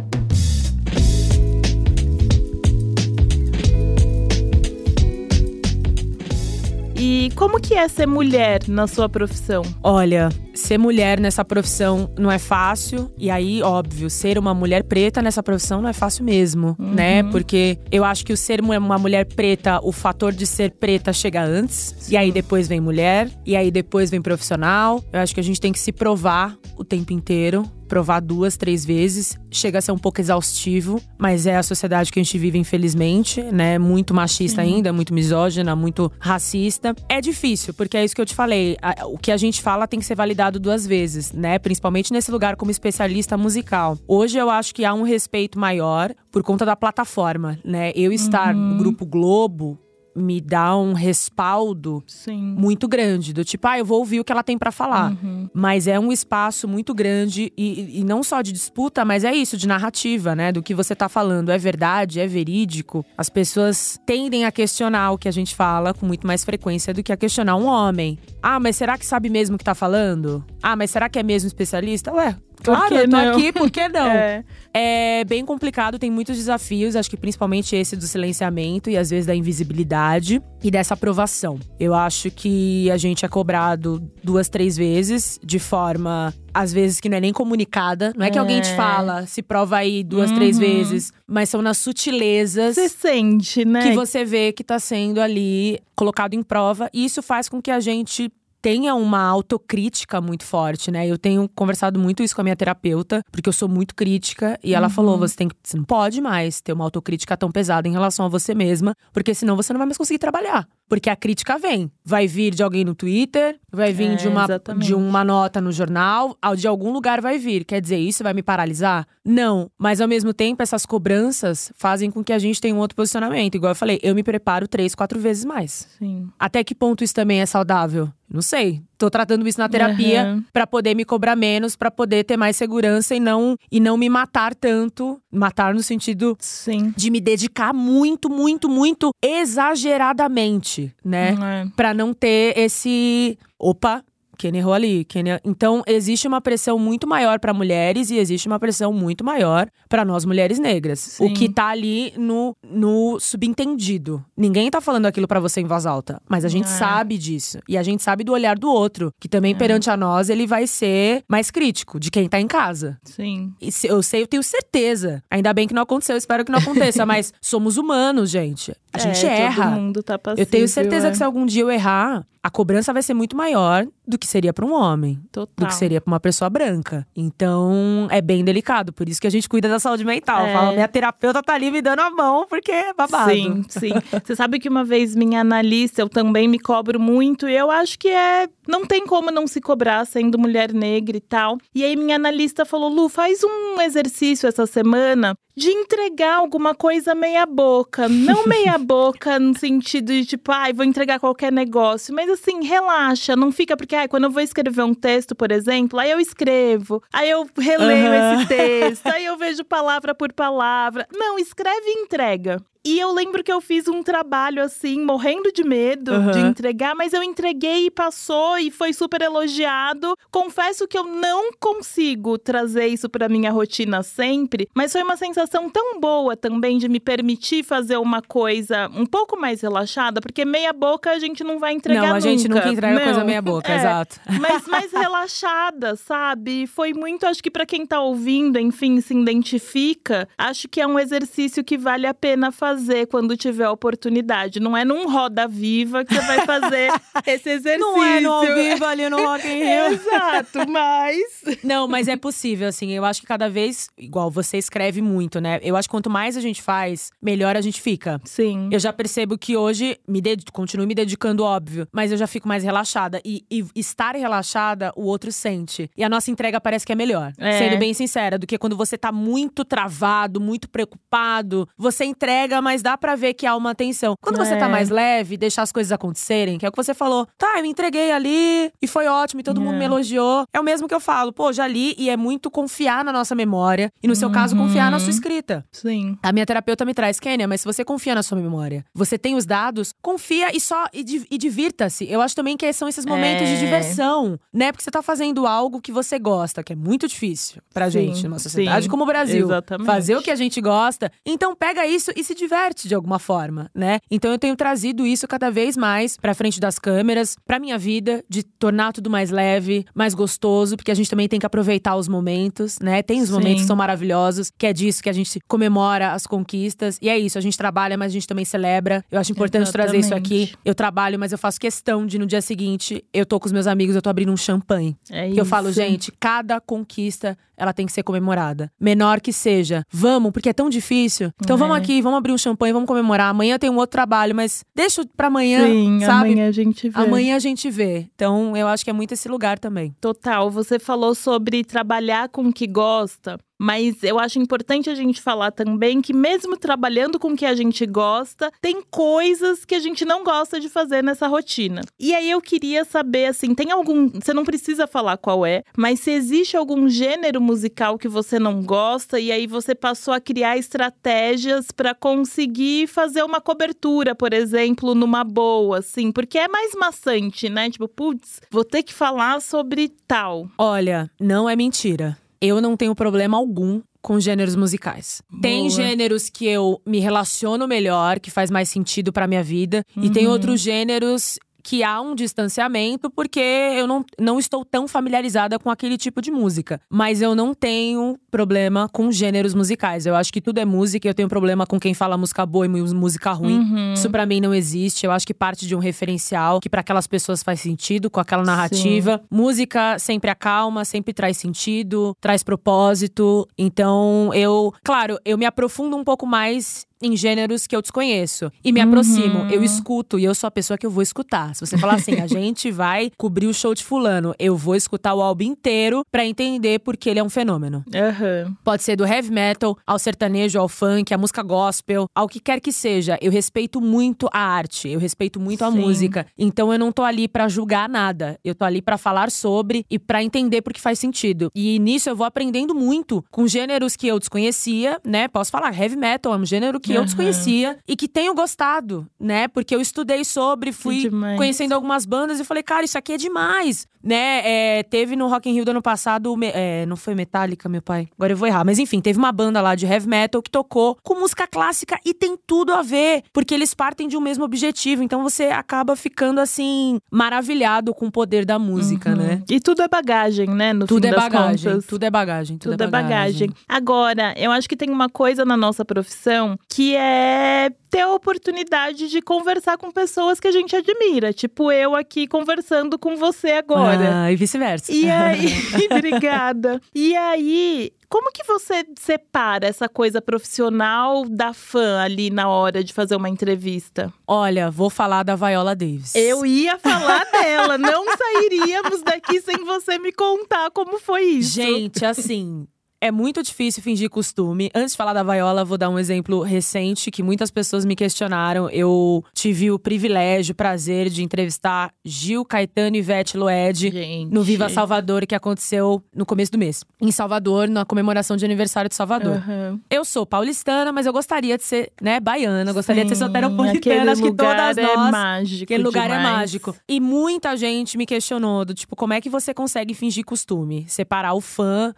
E como que é ser mulher na sua profissão? Olha, ser mulher nessa profissão não é fácil. E aí, óbvio, ser uma mulher preta nessa profissão não é fácil mesmo, né? Porque eu acho que o ser uma mulher preta, o fator de ser preta chega antes. E aí depois vem mulher. E aí depois vem profissional. Eu acho que a gente tem que se provar o tempo inteiro. Provar duas, três vezes. Chega a ser um pouco exaustivo, mas é a sociedade que a gente vive, infelizmente, né? Muito machista ainda, muito misógina, muito racista. É difícil, porque é isso que eu te falei. O que a gente fala tem que ser validado duas vezes, né? Principalmente nesse lugar como especialista musical. Hoje eu acho que há um respeito maior por conta da plataforma, né? Eu estar no Grupo Globo me dá um respaldo Sim. muito grande, do tipo, ah, eu vou ouvir o que ela tem pra falar. Mas é um espaço muito grande e, e não só de disputa, mas é isso, de narrativa, né? Do que você tá falando. É verdade? É verídico? As pessoas tendem a questionar o que a gente fala com muito mais frequência do que a questionar um homem. Ah, mas será que sabe mesmo o que tá falando? Ah, mas será que é mesmo especialista? Ué, claro, que eu tô não? aqui, por que não? É. É bem complicado, tem muitos desafios, acho que principalmente esse do silenciamento e às vezes da invisibilidade e dessa aprovação. Eu acho que a gente é cobrado duas, três vezes, de forma, às vezes, que não é nem comunicada. Não é que alguém te É. fala, se prova aí duas, três vezes, mas são nas sutilezas Você sente, né? que você vê que tá sendo ali colocado em prova. E isso faz com que a gente tenha uma autocrítica muito forte, né? Eu tenho conversado muito isso com a minha terapeuta, porque eu sou muito crítica e ela falou: você tem que, você não pode mais ter uma autocrítica tão pesada em relação a você mesma, porque senão você não vai mais conseguir trabalhar. Porque a crítica vem. Vai vir de alguém no Twitter, vai vir É, de, uma, exatamente. de uma nota no jornal, de algum lugar vai vir. Quer dizer, isso vai me paralisar? Não. Mas ao mesmo tempo, essas cobranças fazem com que a gente tenha um outro posicionamento. Igual eu falei, eu me preparo três, quatro vezes mais. Sim. Até que ponto isso também é saudável? Não sei. Tô tratando isso na terapia Aham. pra poder me cobrar menos, pra poder ter mais segurança e não e não me matar tanto, matar no sentido Sim. de me dedicar muito, muito, muito exageradamente, né? É. Pra não ter esse opa, quem errou ali, quem er- então existe uma pressão muito maior pra mulheres e existe uma pressão muito maior pra nós mulheres negras. Sim. O que tá ali no, no subentendido. Ninguém tá falando aquilo pra você em voz alta, mas a gente É. sabe disso e a gente sabe do olhar do outro, que também perante a nós ele vai ser mais crítico de quem tá em casa. Sim. E se- Eu sei, eu tenho certeza. Ainda bem que não aconteceu, espero que não aconteça. mas somos humanos, gente. A gente É, erra. Todo mundo tá passível, Eu tenho certeza é. que se algum dia eu errar, a cobrança vai ser muito maior do que seria pra um homem. Do Total. que seria pra uma pessoa branca. Então, é bem delicado. Por isso que a gente cuida da saúde mental. É. Fala, minha terapeuta tá ali me dando a mão, porque é babado. Sim, sim. Você sabe que uma vez minha analista, eu também me cobro muito, e eu acho que é. Não tem como não se cobrar sendo mulher negra e tal. E aí minha analista falou: Lu, faz um exercício essa semana de entregar alguma coisa meia boca. Não meia boca no sentido de tipo, ai, vou entregar qualquer negócio. Mas assim, relaxa, não fica, porque ai, quando eu vou escrever um texto, por exemplo, aí eu escrevo, aí eu releio Aham. esse texto, aí eu vejo palavra por palavra. Não, escreve e entrega. E eu lembro que eu fiz um trabalho assim, morrendo de medo Aham. de entregar, mas eu entreguei e passou e foi super elogiado. Confesso que eu não consigo trazer isso pra minha rotina sempre, mas foi uma sensação tão boa também de me permitir fazer uma coisa um pouco mais relaxada, porque meia boca a gente não vai entregar Não, a nunca. gente nunca entrega Não. coisa meia boca, É, exato. mas mais relaxada, sabe? Foi muito, acho que pra quem tá ouvindo, enfim, se identifica, acho que é um exercício que vale a pena fazer fazer quando tiver oportunidade. Não é num Roda Viva que você vai fazer esse exercício. Não é no ao vivo ali no Rock in Rio. Exato, mas… Não, mas é possível, assim. Eu acho que cada vez… Igual, você escreve muito, né? Eu acho que quanto mais a gente faz, melhor a gente fica. Sim. Eu já percebo que hoje, me dedico, continuo me dedicando, óbvio. Mas eu já fico mais relaxada. E, e estar relaxada, o outro sente. E a nossa entrega parece que é melhor. É. Sendo bem sincera, do que quando você tá muito travado, muito preocupado. Você entrega, mas dá pra ver que há uma tensão. Quando você tá É. mais leve, deixar as coisas acontecerem, que é o que você falou. Tá, eu me entreguei ali e foi ótimo e todo mundo É. me elogiou. É o mesmo que eu falo. Pô, já li e é muito confiar na nossa memória. E no seu caso, confiar na sua escrita. Sim. A minha terapeuta me traz, Kênia, mas se você confia na sua memória, você tem os dados, confia e só e, e divirta-se. Eu acho também que são esses momentos de É. diversão, né? Porque você tá fazendo algo que você gosta, que é muito difícil pra Sim, gente, numa sociedade sim. como o Brasil. Exatamente. Fazer o que a gente gosta. Então pega isso e se diverte de alguma forma, né? Então eu tenho trazido isso cada vez mais pra frente das câmeras, pra minha vida, de tornar tudo mais leve, mais gostoso, porque a gente também tem que aproveitar os momentos, né? Tem os Sim. momentos que são maravilhosos, que é disso que a gente comemora as conquistas. E é isso, a gente trabalha, mas a gente também celebra. Eu acho importante trazer isso aqui. Exatamente. Eu trabalho, mas eu faço questão de no dia seguinte, eu tô com os meus amigos, eu tô abrindo um champanhe. É Que eu falo, gente, cada conquista ela tem que ser comemorada. Menor que seja. Vamos, porque é tão difícil. Então vamos É. aqui, vamos abrir um champanhe, vamos comemorar. Amanhã tem um outro trabalho, mas deixa pra amanhã, Sim, sabe? amanhã a gente vê. Amanhã a gente vê. Então eu acho que é muito esse lugar também. Total, você falou sobre trabalhar com o que gosta, mas eu acho importante a gente falar também que mesmo trabalhando com o que a gente gosta, tem coisas que a gente não gosta de fazer nessa rotina. E aí eu queria saber assim, tem algum, você não precisa falar qual é, mas se existe algum gênero musical que você não gosta e aí você passou a criar estratégias pra conseguir fazer uma cobertura, por exemplo, numa boa, assim, porque é mais maçante, né? Tipo, putz, vou ter que falar sobre tal. Olha, não é mentira. Eu não tenho problema algum com gêneros musicais. Tem Boa. gêneros que eu me relaciono melhor, que faz mais sentido pra minha vida, e tem Uhum. outros gêneros que há um distanciamento porque eu não, não estou tão familiarizada com aquele tipo de música. Mas eu não tenho problema com gêneros musicais. Eu acho que tudo é música e eu tenho problema com quem fala música boa e música ruim. Uhum. Isso pra mim não existe. Eu acho que parte de um referencial que pra aquelas pessoas faz sentido, com aquela narrativa. Música sempre acalma, sempre traz sentido, traz propósito. Então, eu, claro, eu me aprofundo um pouco mais em gêneros que eu desconheço e me aproximo, eu escuto e eu sou a pessoa que eu vou escutar. Se você falar assim, a gente vai cobrir o show de fulano, eu vou escutar o álbum inteiro pra entender porque ele é um fenômeno. Aham. Pode ser do heavy metal ao sertanejo, ao funk, à música gospel, ao que quer que seja. Eu respeito muito a arte, eu respeito muito a Sim. música. Então eu não tô ali pra julgar nada. Eu tô ali pra falar sobre e pra entender porque faz sentido. E nisso eu vou aprendendo muito com gêneros que eu desconhecia, né? Posso falar, heavy metal é um gênero que eu Aham. desconhecia e que tenho gostado, né? Porque eu estudei sobre, fui demais. conhecendo algumas bandas e falei, cara, isso aqui é demais, né? É, teve no Rock in Rio do ano passado, é, não foi Metallica, meu pai? Agora eu vou errar, mas enfim, teve uma banda lá de heavy metal que tocou com música clássica e tem tudo a ver, porque eles partem de um mesmo objetivo, então você acaba ficando assim maravilhado com o poder da música, né? E tudo é bagagem, né? No Tudo é bagagem, contas. tudo é bagagem, tudo, Tudo é bagagem. Agora, eu acho que tem uma coisa na nossa profissão que é ter a oportunidade de conversar com pessoas que a gente admira. Tipo eu aqui conversando com você agora. Ah, e vice-versa. E aí, obrigada. E aí, como que você separa essa coisa profissional da fã ali na hora de fazer uma entrevista? Olha, vou falar da Viola Davis. Eu ia falar dela, não sairíamos daqui sem você me contar como foi isso. Gente, assim. É muito difícil fingir costume. Antes de falar da Viola, vou dar um exemplo recente que muitas pessoas me questionaram. Eu tive o privilégio, o prazer de entrevistar Gil, Caetano e Ivete Loed Gente. no Viva Salvador, que aconteceu no começo do mês. Em Salvador, na comemoração de aniversário de Salvador. Aham. Eu sou paulistana, mas eu gostaria de ser, né, baiana. Eu gostaria de ser Sim, soteropolitana. Acho que todas é nós mágico Aquele lugar é demais. mágico. E muita gente me questionou do tipo, como é que você consegue fingir costume? Separar o fã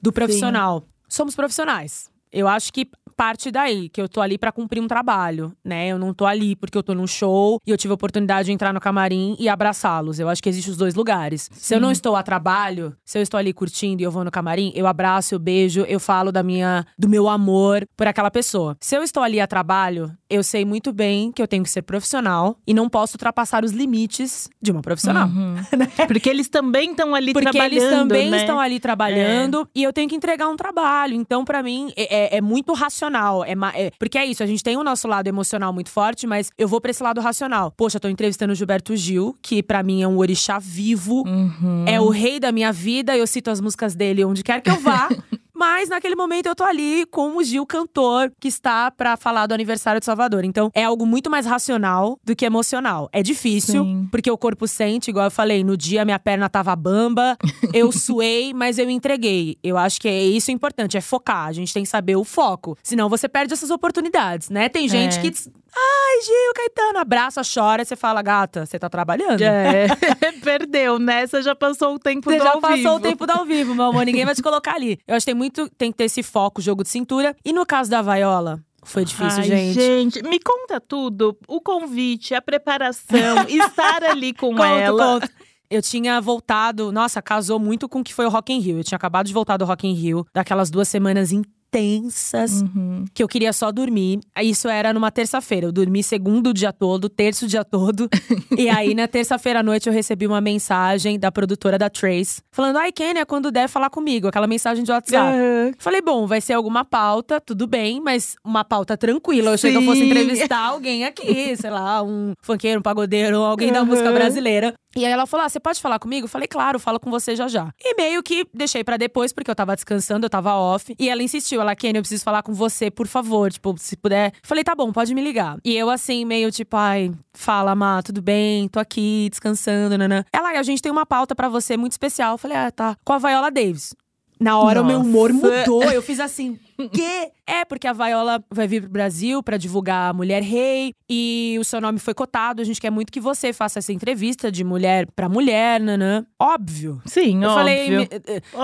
do profissional. Somos profissionais. Eu acho que parte daí, que eu tô ali para cumprir um trabalho, né? Eu não tô ali porque eu tô num show e eu tive a oportunidade de entrar no camarim e abraçá-los. Eu acho que existem os dois lugares. Sim. Se eu não estou a trabalho, se eu estou ali curtindo e eu vou no camarim, eu abraço, eu beijo, eu falo da minha do meu amor por aquela pessoa. Se eu estou ali a trabalho, eu sei muito bem que eu tenho que ser profissional e não posso ultrapassar os limites de uma profissional. Uhum. Né? Porque eles também estão ali porque trabalhando. Porque eles também né? estão ali trabalhando é. e eu tenho que entregar um trabalho. Então, para mim, é, é, é muito racional racional. É, é, porque é isso, a gente tem o nosso lado emocional muito forte, mas eu vou pra esse lado racional. Poxa, tô entrevistando o Gilberto Gil, que para mim é um orixá vivo, uhum. é o rei da minha vida. Eu cito as músicas dele onde quer que eu vá. Mas naquele momento eu tô ali com o Gil cantor que está para falar do aniversário de Salvador. Então é algo muito mais racional do que emocional. É difícil, Sim. porque o corpo sente, igual eu falei, no dia minha perna tava bamba, eu suei, mas eu entreguei. Eu acho que é isso importante, é focar. A gente tem que saber o foco. Senão você perde essas oportunidades, né? Tem gente é. que Ai, Gil, Caetano, abraça, chora, você fala, gata, você tá trabalhando. É, perdeu, né? Você já passou o tempo você do ao vivo. Você já passou o tempo do ao vivo, meu amor, ninguém vai te colocar ali. Eu acho que tem muito, tem que ter esse foco, jogo de cintura. E no caso da Vaiola, foi difícil, Ai, gente. Gente, me conta tudo. O convite, a preparação, estar ali com conto, ela. Conto. Eu tinha voltado, nossa, casou muito com o que foi o Rock in Rio. Eu tinha acabado de voltar do Rock in Rio, daquelas duas semanas inteiras intensas uhum. que eu queria só dormir. Isso era numa terça-feira. Eu dormi segundo dia todo, terço dia todo. e aí, na terça-feira à noite, eu recebi uma mensagem da produtora da Trace falando: Ai, Kênia, quando der falar comigo, aquela mensagem de WhatsApp. Uhum. Falei, bom, vai ser alguma pauta, tudo bem, mas uma pauta tranquila. Eu achei que eu fosse entrevistar alguém aqui, sei lá, um funkeiro, um pagodeiro, alguém uhum. da música brasileira. E aí ela falou: ah, você pode falar comigo? Eu falei, claro, falo com você já já. E meio que deixei para depois, porque eu tava descansando, eu tava off. E ela insistiu, ela, Kenny, eu preciso falar com você, por favor. Tipo, se puder. Falei, tá bom, pode me ligar. E eu, assim, meio tipo, ai, fala, Má, tudo bem, tô aqui descansando, nanã. Ela, a gente tem uma pauta para você muito especial. Eu falei, ah, tá. Com a Viola Davis. Na hora Nossa. o meu humor mudou. Eu fiz assim, que? É, porque a Viola vai vir pro Brasil para divulgar a Mulher Rei e o seu nome foi cotado. A gente quer muito que você faça essa entrevista de mulher para mulher, nanã. Óbvio. Sim, Eu óbvio. falei,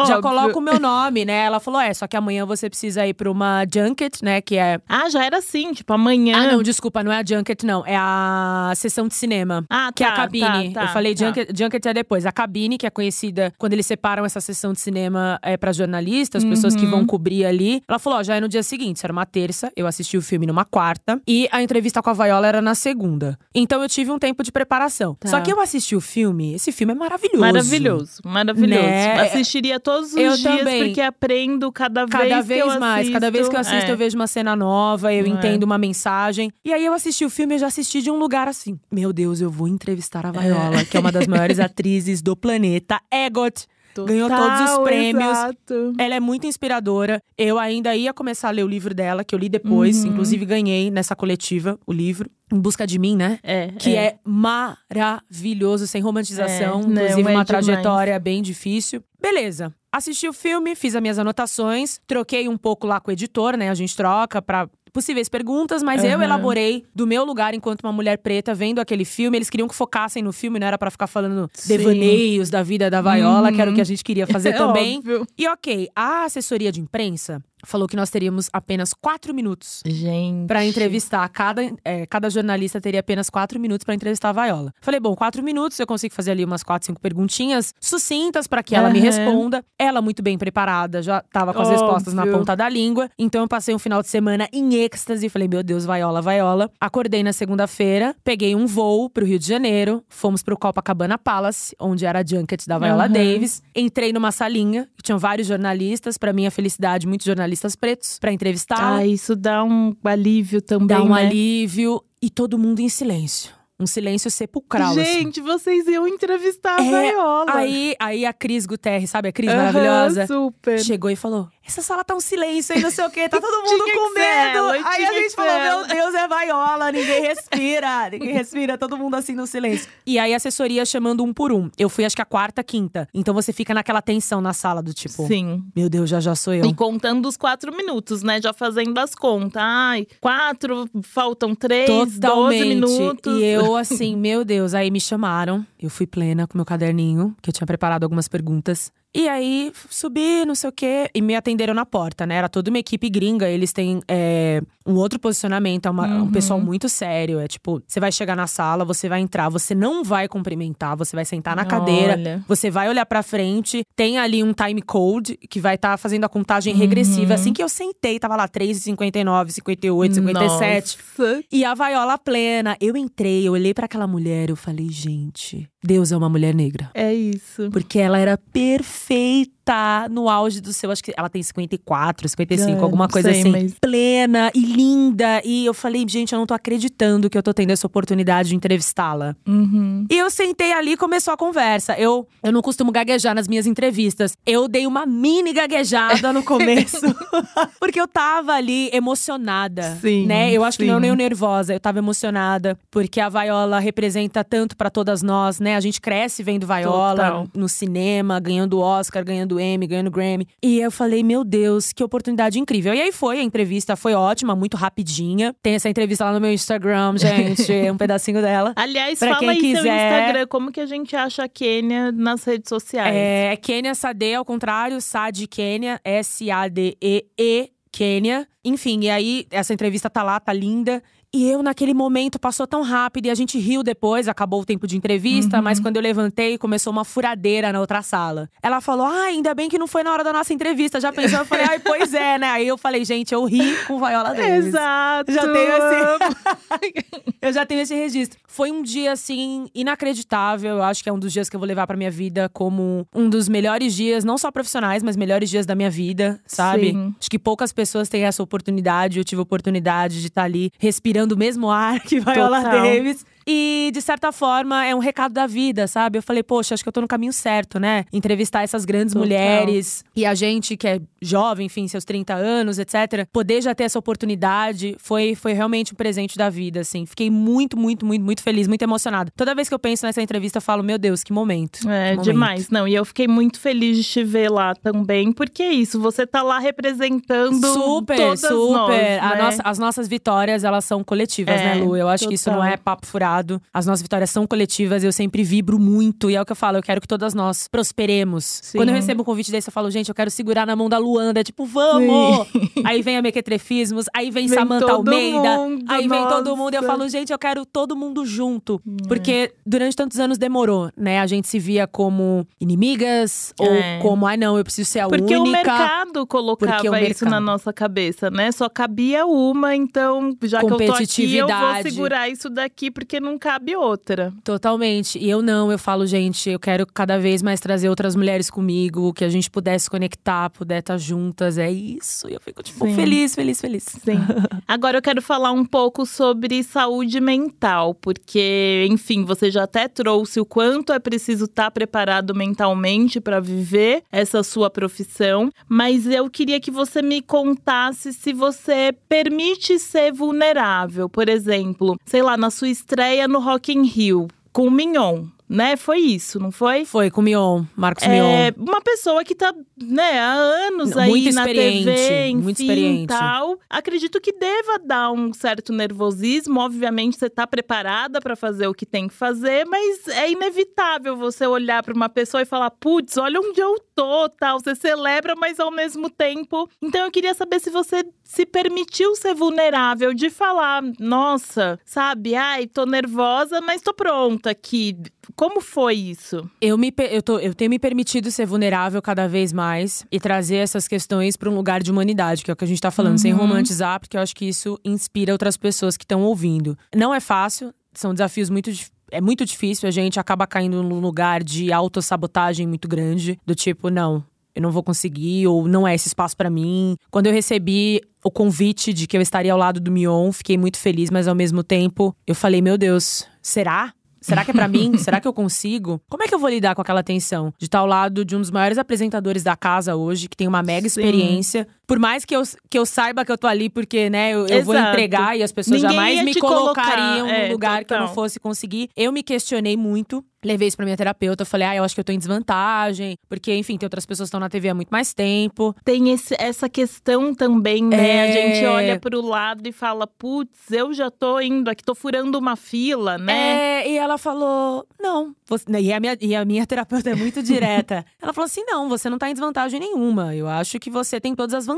já coloca o meu nome, né? Ela falou: é, só que amanhã você precisa ir pra uma junket, né? Que é. Ah, já era assim, tipo, amanhã. Ah, não, desculpa, não é a junket, não. É a sessão de cinema. Ah, tá. Que é a tá, cabine. Tá, tá, Eu falei tá. junket, junket é depois. A cabine, que é conhecida quando eles separam essa sessão de cinema é, para jornalistas, pessoas que Uhum. vão cobrir ali. Ela falou: ó, já é no dia seguinte, isso era uma terça, eu assisti o filme numa quarta e a entrevista com a Viola era na segunda. Então eu tive um tempo de preparação. Tá. Só que eu assisti o filme, esse filme é maravilhoso. Maravilhoso, maravilhoso. Né? Assistiria todos os Eu dias, também. porque aprendo cada, Cada vez, mais, cada vez que eu assisto, é. eu vejo uma cena nova, eu É. entendo uma mensagem. E aí eu assisti o filme, eu já assisti de um lugar assim. Meu Deus, eu vou entrevistar a Viola, que é uma das maiores atrizes do planeta. Egot! Ganhou todos os prêmios. exato. Ela é muito inspiradora. Eu ainda ia começar a ler o livro dela, que eu li depois. Uhum. Inclusive, ganhei nessa coletiva o livro. Em Busca de Mim, né? É, Que é, maravilhoso, sem romantização. É, não, inclusive, é uma demais. trajetória bem difícil. Beleza. Assisti o filme, fiz as minhas anotações, troquei um pouco lá com o editor, né? A gente troca pra possíveis perguntas, mas eu Aham. elaborei do meu lugar enquanto uma mulher preta vendo aquele filme. Eles queriam que focassem no filme, não era pra ficar falando Sim. devaneios da vida da Viola, que era o que a gente queria fazer É também. óbvio. E ok, a assessoria de imprensa falou que nós teríamos apenas quatro minutos Gente. Pra entrevistar. Cada, é, cada jornalista teria apenas quatro minutos pra entrevistar a Viola. Falei, bom, quatro minutos eu consigo fazer ali umas quatro, cinco perguntinhas sucintas pra que ela me Aham. responda. Ela muito bem preparada, já tava com as respostas na Óbvio. ponta da língua. Então eu passei um final de semana em êxtase. Falei, meu Deus, Viola, Viola. Acordei na segunda-feira, peguei um voo pro Rio de Janeiro, fomos pro Copacabana Palace, onde era a junket da Viola Aham. Davis. Entrei numa salinha, que tinham vários jornalistas, pra minha felicidade, muitos jornalistas pretos, pra entrevistar. Ah, isso dá um alívio também, Dá um né? alívio e todo mundo em silêncio. Um silêncio sepulcral. assim. Gente, vocês iam entrevistar a É, Viola. Aí, aí a Cris Guterres, sabe a Cris Aham, maravilhosa? super. Chegou e falou: Essa sala tá um silêncio aí, não sei o quê, tá todo mundo com ser medo. ela, aí a gente falou: Meu ela." Deus, é vaiola, ninguém respira, ninguém respira, todo mundo assim no silêncio. E aí a assessoria chamando um por um. Eu fui acho que a quarta, quinta. Então você fica naquela tensão na sala do tipo: Sim. Meu Deus, já já sou eu. E contando os quatro minutos, né? Já fazendo as contas. Ai, quatro, faltam três, doze Totalmente. minutos. E eu, assim, meu Deus, aí me chamaram. Eu fui plena com meu caderninho, que eu tinha preparado algumas perguntas. E aí subi, não sei o quê, e me atenderam na porta, né? Era toda uma equipe gringa, eles têm é, um outro posicionamento, é uma, uhum. um pessoal muito sério. É tipo, você vai chegar na sala, você vai entrar, você não vai cumprimentar, você vai sentar na Olha. cadeira, você vai olhar pra frente, tem ali um time code que vai estar tá fazendo a contagem uhum. regressiva. Assim que eu sentei, tava lá 3, 59, 58, 57. Nossa. E a vaiola plena. Eu entrei, eu olhei para aquela mulher, eu falei, gente, Deus é uma mulher negra. É isso. Porque ela era perfeita tá no auge do seu, acho que ela tem 54, 55, é, alguma coisa sei, assim, mas... plena e linda. E eu falei, gente, eu não tô acreditando que eu tô tendo essa oportunidade de entrevistá-la. Uhum. E eu sentei ali e começou a conversa. Eu, eu não costumo gaguejar nas minhas entrevistas. Eu dei uma mini gaguejada no começo, porque eu tava ali emocionada, sim, né? Eu acho sim. que não nem nervosa, eu tava emocionada, porque a Vaiola representa tanto para todas nós, né? A gente cresce vendo Vaiola Total. no cinema, ganhando Oscar, ganhando ganhando Emmy, ganhando Grammy. E eu falei, meu Deus, que oportunidade incrível. E aí foi, a entrevista foi ótima, muito rapidinha. Tem essa entrevista lá no meu Instagram, gente, um pedacinho dela. Aliás, pra fala quem aí quiser. seu Instagram, como que a gente acha a Kênia nas redes sociais? É, é Kênia Sade, ao contrário, Sade Kênia, S-A-D-E-E. Kênia. Enfim, e aí essa entrevista tá lá, tá linda. E eu, naquele momento, passou tão rápido e a gente riu depois, acabou o tempo de entrevista, uhum. mas quando eu levantei, começou uma furadeira na outra sala. Ela falou: Ah, ainda bem que não foi na hora da nossa entrevista. Já pensou? Eu falei, ai, pois é, né? Aí eu falei, gente, eu ri com Viola Davis. Exato. Já tenho esse. eu já tenho esse registro. Foi um dia, assim, inacreditável. Eu acho que é um dos dias que eu vou levar pra minha vida como um dos melhores dias, não só profissionais, mas melhores dias da minha vida, sabe? Sim. Acho que poucas pessoas têm essa oportunidade. Eu tive a oportunidade de estar tá ali respirando respirando o mesmo ar que Viola Total. Davis. E, de certa forma, é um recado da vida, sabe? Eu falei, poxa, acho que eu tô no caminho certo, né? Entrevistar essas grandes Total. mulheres e a gente que é jovem, enfim, seus 30 anos, etc. Poder já ter essa oportunidade foi, foi realmente um presente da vida, assim. Fiquei muito, muito, muito, muito feliz, muito emocionada. Toda vez que eu penso nessa entrevista, eu falo, meu Deus, que momento. É, que momento. demais. Não, e eu fiquei muito feliz de te ver lá também, porque é isso, você tá lá representando super, todas super. Nós, né? nossa, as nossas vitórias, elas são coletivas, é, né, Lu? Eu acho total. que isso não é papo furado as nossas vitórias são coletivas, eu sempre vibro muito. E é o que eu falo, eu quero que todas nós prosperemos. Sim. Quando eu recebo um convite desse, eu falo, gente, eu quero segurar na mão da Luanda. É tipo, vamos! Sim. Aí vem a Mequetrefismos, aí vem, vem Samanta Almeida, mundo, aí vem nossa. todo mundo. E eu falo, gente, eu quero todo mundo junto. É. Porque durante tantos anos demorou, né? A gente se via como inimigas, É. ou como, ai não, eu preciso ser a Porque única. o mercado colocava Porque o isso na mercado. nossa cabeça, né? Só cabia uma, então já que eu tô aqui, eu vou segurar isso daqui porque não cabe outra. Totalmente. E eu não, eu falo, gente, eu quero cada vez mais trazer outras mulheres comigo, que a gente pudesse conectar, puder estar juntas. É isso. E eu fico, tipo, Sim. feliz, feliz, feliz. Sim. Agora eu quero falar um pouco sobre saúde mental, porque, enfim, você já até trouxe o quanto é preciso estar preparado mentalmente para viver essa sua profissão, mas eu queria que você me contasse se você permite ser vulnerável, por exemplo, sei lá, na sua estreia no Rock in Rio com o Mignon. Né? Foi isso, não foi? Foi com o Mion, Marcos É, Mion. uma pessoa que tá, né, há anos Não, aí muito na experiente, TV, enfim, muito experiente. tal. Acredito que deva dar um certo nervosismo. Obviamente, você tá preparada para fazer o que tem que fazer, mas é inevitável você olhar para uma pessoa e falar: "Putz, olha onde eu tô", tal. Você celebra, mas ao mesmo tempo. Então eu queria saber se você se permitiu ser vulnerável de falar: "Nossa, sabe? Ai, tô nervosa, mas tô pronta aqui". Como foi isso? Eu, me, eu, tô- eu tenho me permitido ser vulnerável cada vez mais e trazer essas questões para um lugar de humanidade, que é o que a gente tá falando, sem Uhum. romantizar, porque eu acho que isso inspira outras pessoas que estão ouvindo. Não é fácil, são desafios muito é muito difícil, a gente acaba caindo num lugar de autossabotagem muito grande, do tipo, não, eu não vou conseguir, ou não é esse espaço pra mim. Quando eu recebi o convite de que eu estaria ao lado do Mion, fiquei muito feliz, mas ao mesmo tempo eu falei, meu Deus, será? Será que é pra mim? Será que eu consigo? Como é que eu vou lidar com aquela tensão de estar ao lado de um dos maiores apresentadores da casa hoje, que tem uma mega Sim. experiência, Por mais que eu, que eu saiba que eu tô ali porque, né, eu, eu vou entregar e as pessoas Ninguém jamais me colocariam colocar, é, num lugar que eu não total. fosse conseguir. Eu me questionei muito. Levei isso pra minha terapeuta. Eu falei, ah, eu acho que eu tô em desvantagem. Porque, enfim, tem outras pessoas que estão na TV há muito mais tempo. Tem esse- essa questão também, né? A É. gente olha pro lado e fala, putz, eu já tô indo aqui, tô furando uma fila, né? É, e ela falou: não. Você, e, a minha, e a minha terapeuta é muito direta. ela falou assim: não, você não tá em desvantagem nenhuma. Eu acho que você tem todas as vantagens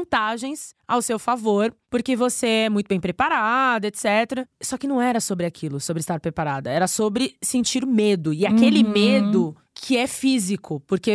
ao seu favor, porque você é muito bem preparada, etc. Só que não era sobre aquilo, sobre estar preparada. Era sobre sentir medo. E aquele Uhum. medo. Que é físico, porque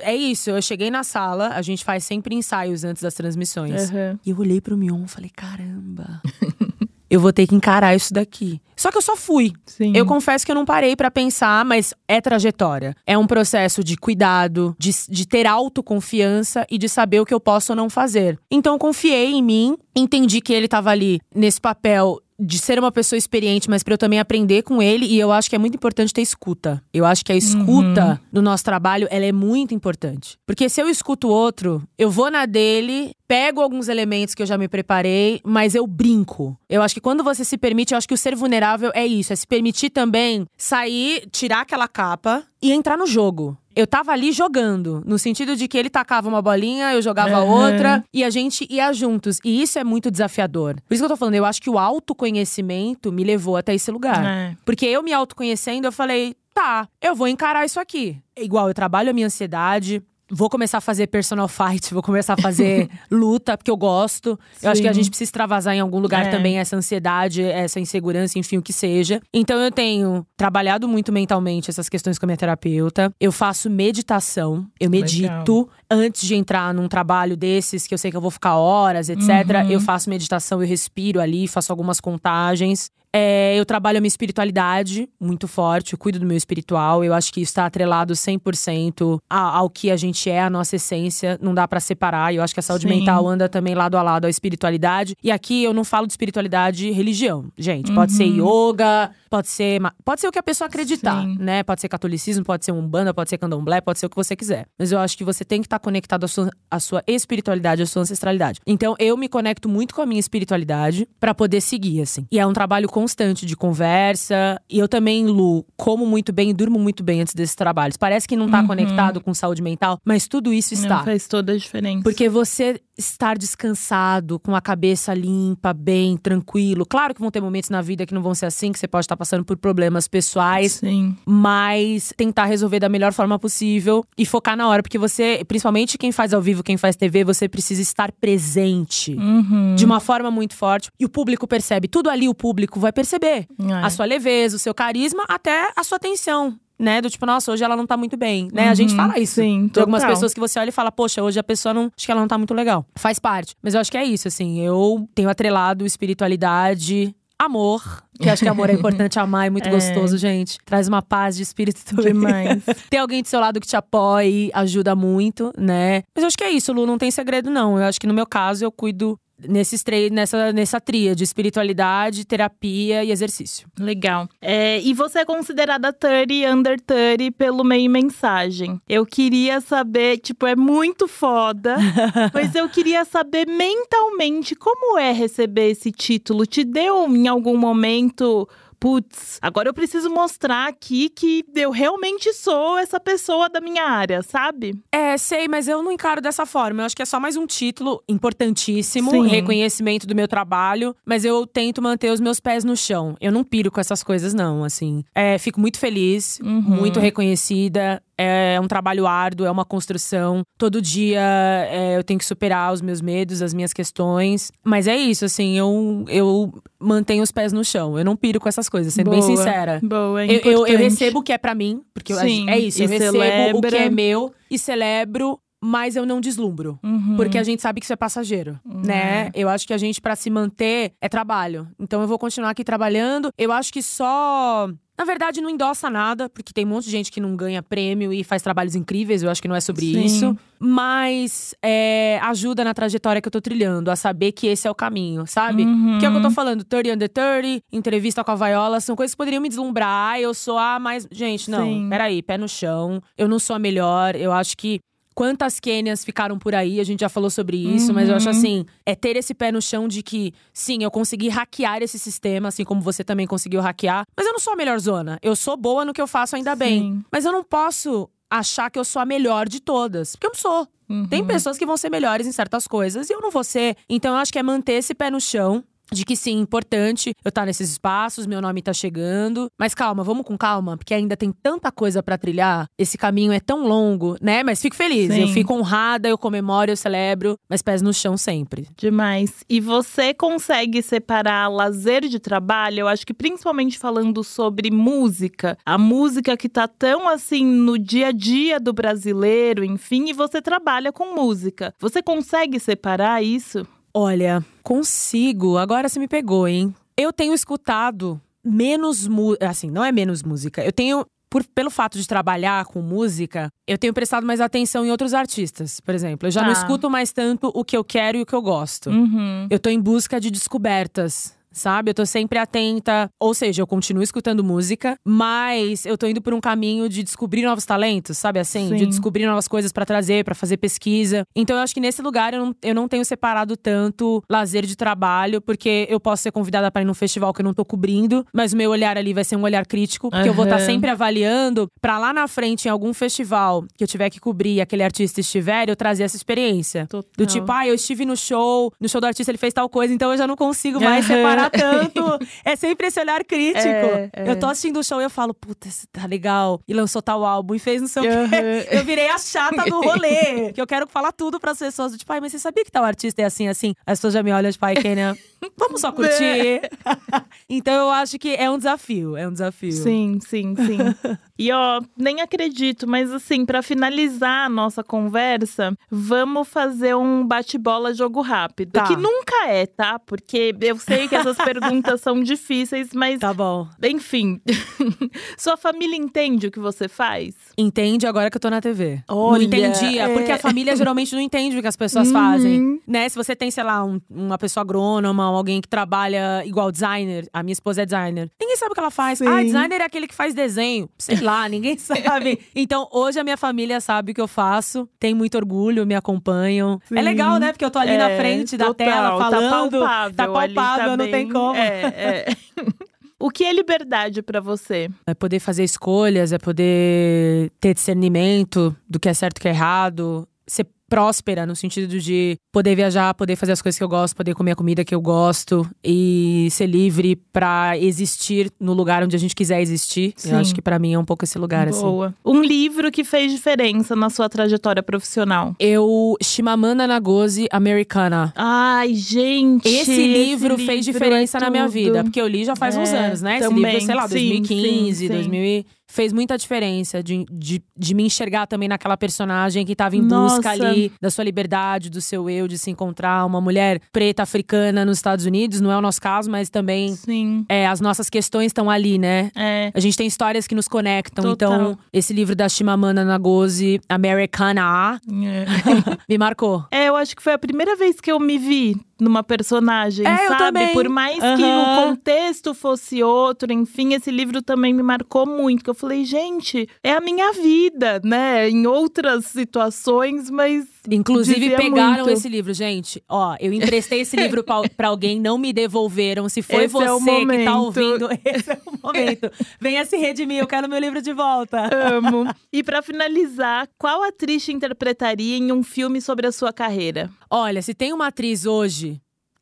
é isso. Eu cheguei na sala, a gente faz sempre ensaios antes das transmissões. Aham. E eu olhei pro Mion e falei: caramba, eu vou ter que encarar isso daqui. Só que eu só fui. Sim. Eu confesso que eu não parei pra pensar, mas é trajetória. É um processo de cuidado, de, de ter autoconfiança e de saber o que eu posso ou não fazer. Então, eu confiei em mim, entendi que ele tava ali nesse papel de ser uma pessoa experiente, mas pra eu também aprender com ele. E eu acho que é muito importante ter escuta. Eu acho que a escuta no nosso trabalho, ela é muito importante. Porque se eu escuto o outro, eu vou na dele, pego alguns elementos que eu já me preparei, mas eu brinco. Eu acho que quando você se permite, eu acho que o ser vulnerável é isso. É se permitir também sair, tirar aquela capa e entrar no jogo. Eu tava ali jogando, no sentido de que ele tacava uma bolinha, eu jogava Aham. outra e a gente ia juntos. E isso é muito desafiador. Por isso que eu tô falando, eu acho que o autoconhecimento me levou até esse lugar. É. Porque eu me autoconhecendo, eu falei, tá, eu vou encarar isso aqui. Igual, eu trabalho a minha ansiedade. Vou começar a fazer personal fight, vou começar a fazer luta, porque eu gosto. Eu acho que a Sim. gente precisa extravasar em algum lugar É. também essa ansiedade, essa insegurança, enfim, o que seja. Então eu tenho trabalhado muito mentalmente essas questões com a minha terapeuta. Eu faço meditação, eu medito antes de entrar num trabalho desses, que eu sei que eu vou ficar horas, etc. Uhum. Eu faço meditação, eu respiro ali, faço algumas contagens. É, eu trabalho a minha espiritualidade muito forte, eu cuido do meu espiritual. Eu acho que isso está atrelado 100% a- ao que a gente é, a nossa essência. Não dá pra separar. Eu acho que a saúde Sim. mental anda também lado a lado à espiritualidade. E aqui eu não falo de espiritualidade e religião, gente. Pode ser yoga, pode ser, pode ser o que a pessoa acreditar, Sim. né? Pode ser catolicismo, pode ser umbanda, pode ser candomblé, pode ser o que você quiser. Mas eu acho que você tem que estar conectado à sua, à sua espiritualidade, à sua ancestralidade. Então eu me conecto muito com a minha espiritualidade pra poder seguir, assim. E é um trabalho constante de conversa. E eu também, Lu, como muito bem e durmo muito bem antes desses trabalhos. Parece que não tá conectado com saúde mental, mas tudo isso está. Não, faz toda a diferença. Porque você estar descansado, com a cabeça limpa, bem, tranquilo. Claro que vão ter momentos na vida que não vão ser assim, que você pode estar passando por problemas pessoais, Sim. mas tentar resolver da melhor forma possível e focar na hora, porque você, principalmente quem faz ao vivo, quem faz TV, você precisa estar presente. Uhum. De uma forma muito forte. E o público percebe. Tudo ali o público vai perceber. É. A sua leveza, o seu carisma, até a sua atenção. Né? Do tipo, nossa, hoje ela não tá muito bem. Né? A gente fala isso. Sim, De algumas pessoas que você olha e fala, poxa, hoje a pessoa não. Acho que ela não tá muito legal. Faz parte. Mas eu acho que é isso, assim. Eu tenho atrelado espiritualidade. Amor, que acho que amor é importante amar, é muito É. gostoso, gente. Traz uma paz de espírito também. Demais. Ter alguém do seu lado que te apoie ajuda muito, né? Mas eu acho que é isso, Lu, não tem segredo, não. Eu acho que no meu caso eu cuido nesses três, nessa, nessa tria de espiritualidade, terapia e exercício. Legal. É, e você é considerada 30 under 30 pelo meio mensagem. Eu queria saber, tipo, é muito foda, mas eu queria saber mentalmente como é receber esse título. Te deu em algum momento. Putz, agora eu preciso mostrar aqui que eu realmente sou essa pessoa da minha área, sabe? É, sei, mas eu não encaro dessa forma. Eu acho que é só mais um título importantíssimo, Sim. reconhecimento do meu trabalho, mas eu tento manter os meus pés no chão. Eu não piro com essas coisas, não, assim. É, fico muito feliz, Uhum. muito reconhecida. É um trabalho árduo, é uma construção. Todo dia é, eu tenho que superar os meus medos, as minhas questões. Mas é isso, assim, eu, eu mantenho os pés no chão. Eu não piro com essas coisas, sendo bem Boa, sincera. Boa, é Eu, eu, eu recebo o que é pra mim, porque eu, Sim, é isso, eu recebo o celebra. que é meu e celebro, mas eu não deslumbro. Uhum. Porque a gente sabe que isso é passageiro, né? Eu acho que a gente, pra se manter, é trabalho. Então eu vou continuar aqui trabalhando. Eu acho que só. Na verdade, não endossa nada, porque tem um monte de gente que não ganha prêmio e faz trabalhos incríveis. Eu acho que não é sobre Sim. isso. Mas é, ajuda na trajetória que eu tô trilhando, a saber que esse é o caminho, sabe? Uhum. Que é o que eu tô falando, 30 under 30, entrevista com a Vaiola, são coisas que poderiam me deslumbrar. Eu sou a mais. Gente, não, Sim. peraí, pé no chão. Eu não sou a melhor. Eu acho que Quantas Quênias ficaram por aí? A gente já falou sobre isso, uhum. mas eu acho Uhum. assim, é ter esse pé no chão de que, sim, eu consegui hackear esse sistema, assim como você também conseguiu hackear. Mas eu não sou a melhor zona. Eu sou boa no que eu faço ainda bem. Sim. Mas eu não posso achar que eu sou a melhor de todas. Porque eu não sou. Uhum. Tem pessoas que vão ser melhores em certas coisas e eu não vou ser. Então eu acho que é manter esse pé no chão. De que sim, importante eu estar nesses espaços, meu nome tá chegando. Mas calma, vamos com calma, porque ainda tem tanta coisa pra trilhar. Esse caminho é tão longo, né? Mas fico feliz, Sim. eu fico honrada, eu comemoro, eu celebro, mas pés no chão sempre. Demais. E você consegue separar lazer de trabalho? Eu acho que principalmente falando sobre música, a música que tá tão assim no dia a dia do brasileiro, enfim, e você trabalha com música. Você consegue separar isso? Olha, consigo. Agora você me pegou, hein? Eu tenho escutado menos música. Assim, não é menos música. Eu tenho. Por, pelo fato de trabalhar com música, eu tenho prestado mais atenção em outros artistas, por exemplo. Eu já não Tá. escuto mais tanto o que eu quero e o que eu gosto. Uhum. Eu tô em busca de descobertas. Sabe? Eu tô sempre atenta. Ou seja, eu continuo escutando música, mas eu tô indo por um caminho de descobrir novos talentos, sabe assim? De Sim. descobrir novas coisas pra trazer, pra fazer pesquisa. Então eu acho que nesse lugar eu não, eu não tenho separado tanto lazer de trabalho, porque eu posso ser convidada pra ir num festival que eu não tô cobrindo, mas o meu olhar ali vai ser um olhar crítico, porque eu vou estar Aham. sempre avaliando pra lá na frente, em algum festival que eu tiver que cobrir aquele artista estiver, eu trazer essa experiência. Total. Do tipo, ah, eu estive no show, no show do artista ele fez tal coisa, então eu já não consigo mais Aham. separar tanto. É sempre esse olhar crítico. É, é. Eu tô assistindo o show e eu falo, puta, tá legal. E lançou tal álbum e fez não sei o quê. Eu virei a chata do rolê. que eu quero falar tudo pras pessoas. Tipo, ai, mas você sabia que tal artista é assim, assim? As pessoas já me olham, tipo, ai, Kenia, vamos só curtir. então eu acho que é um desafio. É um desafio. Sim, sim, sim. e ó, nem acredito, mas assim, pra finalizar a nossa conversa, vamos fazer um bate-bola jogo rápido. Tá. Que nunca é, tá? Porque eu sei que essas perguntas são difíceis, mas Tá bom. enfim. Sua família entende o que você faz? Entende agora que eu tô na TV. não Olha, entendia, é. porque a família geralmente não entende o que as pessoas Uhum. fazem. Né? Se você tem, sei lá, um- uma pessoa agrônoma, ou alguém que trabalha igual designer, a minha esposa é designer. Ninguém sabe o que ela faz. Sim. Ah, designer é aquele que faz desenho. Sei lá, ninguém sabe. Então, hoje a minha família sabe o que eu faço, tem muito orgulho, me acompanham. Sim. É legal, né? Porque eu tô ali na É, frente da total, tela falando. Tá palpável, Tá palpável, tá não bem- tem como. É, é. O que é liberdade pra você? É poder fazer escolhas, é poder ter discernimento do que é certo e que é errado. Ser próspera no sentido de poder viajar, poder fazer as coisas que eu gosto, poder comer a comida que eu gosto e ser livre pra existir no lugar onde a gente quiser existir. Sim. Eu acho que pra mim é um pouco esse lugar assim. Boa. Um livro que fez diferença na sua trajetória profissional. Eu Shimamanda Ngozi Americana. Ai, gente. Esse livro fez diferença é na minha vida, porque eu li já faz uns É, anos, né? Esse também, livro, sei lá, sim, 2015, sim, sim. 2000 e- fez muita diferença de, de, de me enxergar também naquela personagem que tava em Nossa. busca ali da sua liberdade, do seu eu, de se encontrar uma mulher preta africana nos Estados Unidos, não é o nosso caso, mas também Sim. é, as nossas questões estão ali, né? É. A gente tem histórias que nos conectam, Total. então esse livro da Shimamanda Ngozi Americana É. me marcou. É, eu acho que foi a primeira vez que eu me vi numa personagem, É, eu sabe? também. Por mais que Aham. o contexto fosse outro, enfim, esse livro também me marcou muito. Que eu falei, gente, é a minha vida, né? Em outras situações, mas. Inclusive, dizia pegaram muito. esse livro, gente. Ó, eu emprestei esse livro pra, pra alguém, não me devolveram. Se foi Esse é o você que tá momento. ouvindo, esse é o momento. Venha se redimir, eu quero meu livro de volta. Amo. e pra finalizar, qual atriz te interpretaria em um filme sobre a sua carreira? Olha, se tem uma atriz hoje, que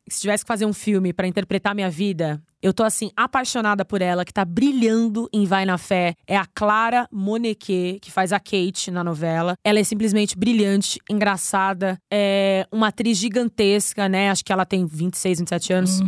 se tivesse que fazer um filme pra interpretar minha vida, eu tô assim, apaixonada por ela, que tá brilhando em Vai na Fé. É a Clara Monequet, que faz a Kate na novela. Ela é simplesmente brilhante, engraçada, é uma atriz gigantesca, né? Acho que ela tem 26, 27 anos.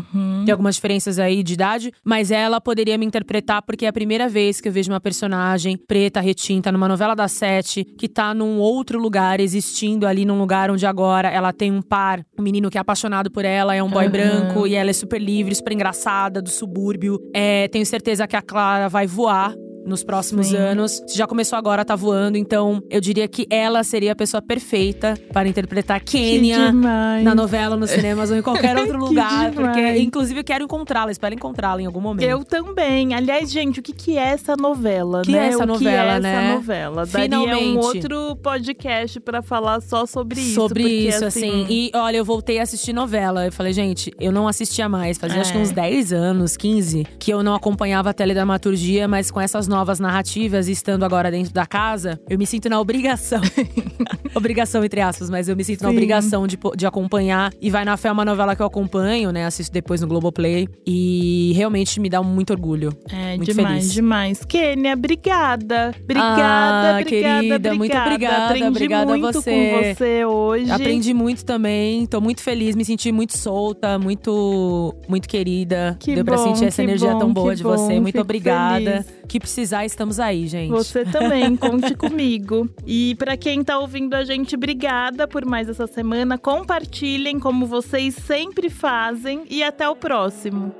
Tem algumas diferenças aí de idade, mas ela poderia me interpretar porque é a primeira vez que eu vejo uma personagem preta, retinta, numa novela da Sete, que tá num outro lugar, existindo ali num lugar onde agora ela tem um par, um menino que é apaixonado por ela, é um boy Aham. branco e ela é super livre, super engraçada, do subúrbio. É, tenho certeza que a Clara vai voar nos próximos Sim. anos. Se já começou agora, tá voando. Então, eu diria que ela seria a pessoa perfeita para interpretar demais. na novela, nos cinemas ou em qualquer outro lugar. Porque, inclusive, eu quero encontrá-la, espero encontrá-la em algum momento. Eu também. Aliás, gente, o que, que é essa novela, Que né? é essa o novela, que é né? essa novela? Daria um Finalmente. outro podcast pra falar só sobre isso. Sobre porque, isso, assim. E olha, eu voltei a assistir novela. Eu falei, gente, eu não assistia mais. Fazia acho que É. uns 10 anos, 15, que eu não acompanhava a teledramaturgia, mas com essas novas narrativas e estando agora dentro da casa, eu me sinto na obrigação. obrigação, entre aspas, mas eu me sinto na Sim. obrigação de, de acompanhar. E Vai na Fé é uma novela que eu acompanho, né? Assisto depois no Globoplay. E realmente me dá muito orgulho. É, Muito demais, feliz. demais. Kênia, obrigada. Obrigada, Ah, obrigada, querida, obrigada. muito obrigada, Aprendi obrigada a muito você. com você hoje. Aprendi muito também, tô muito feliz, me senti muito solta, muito muito querida. Que Deu pra bom, sentir essa energia bom, tão boa de bom, você. Muito obrigada. feliz. Que precisar, estamos aí, gente. Você também, conte comigo. E para quem tá ouvindo a gente, obrigada por mais essa semana. Compartilhem como vocês sempre fazem e até o próximo.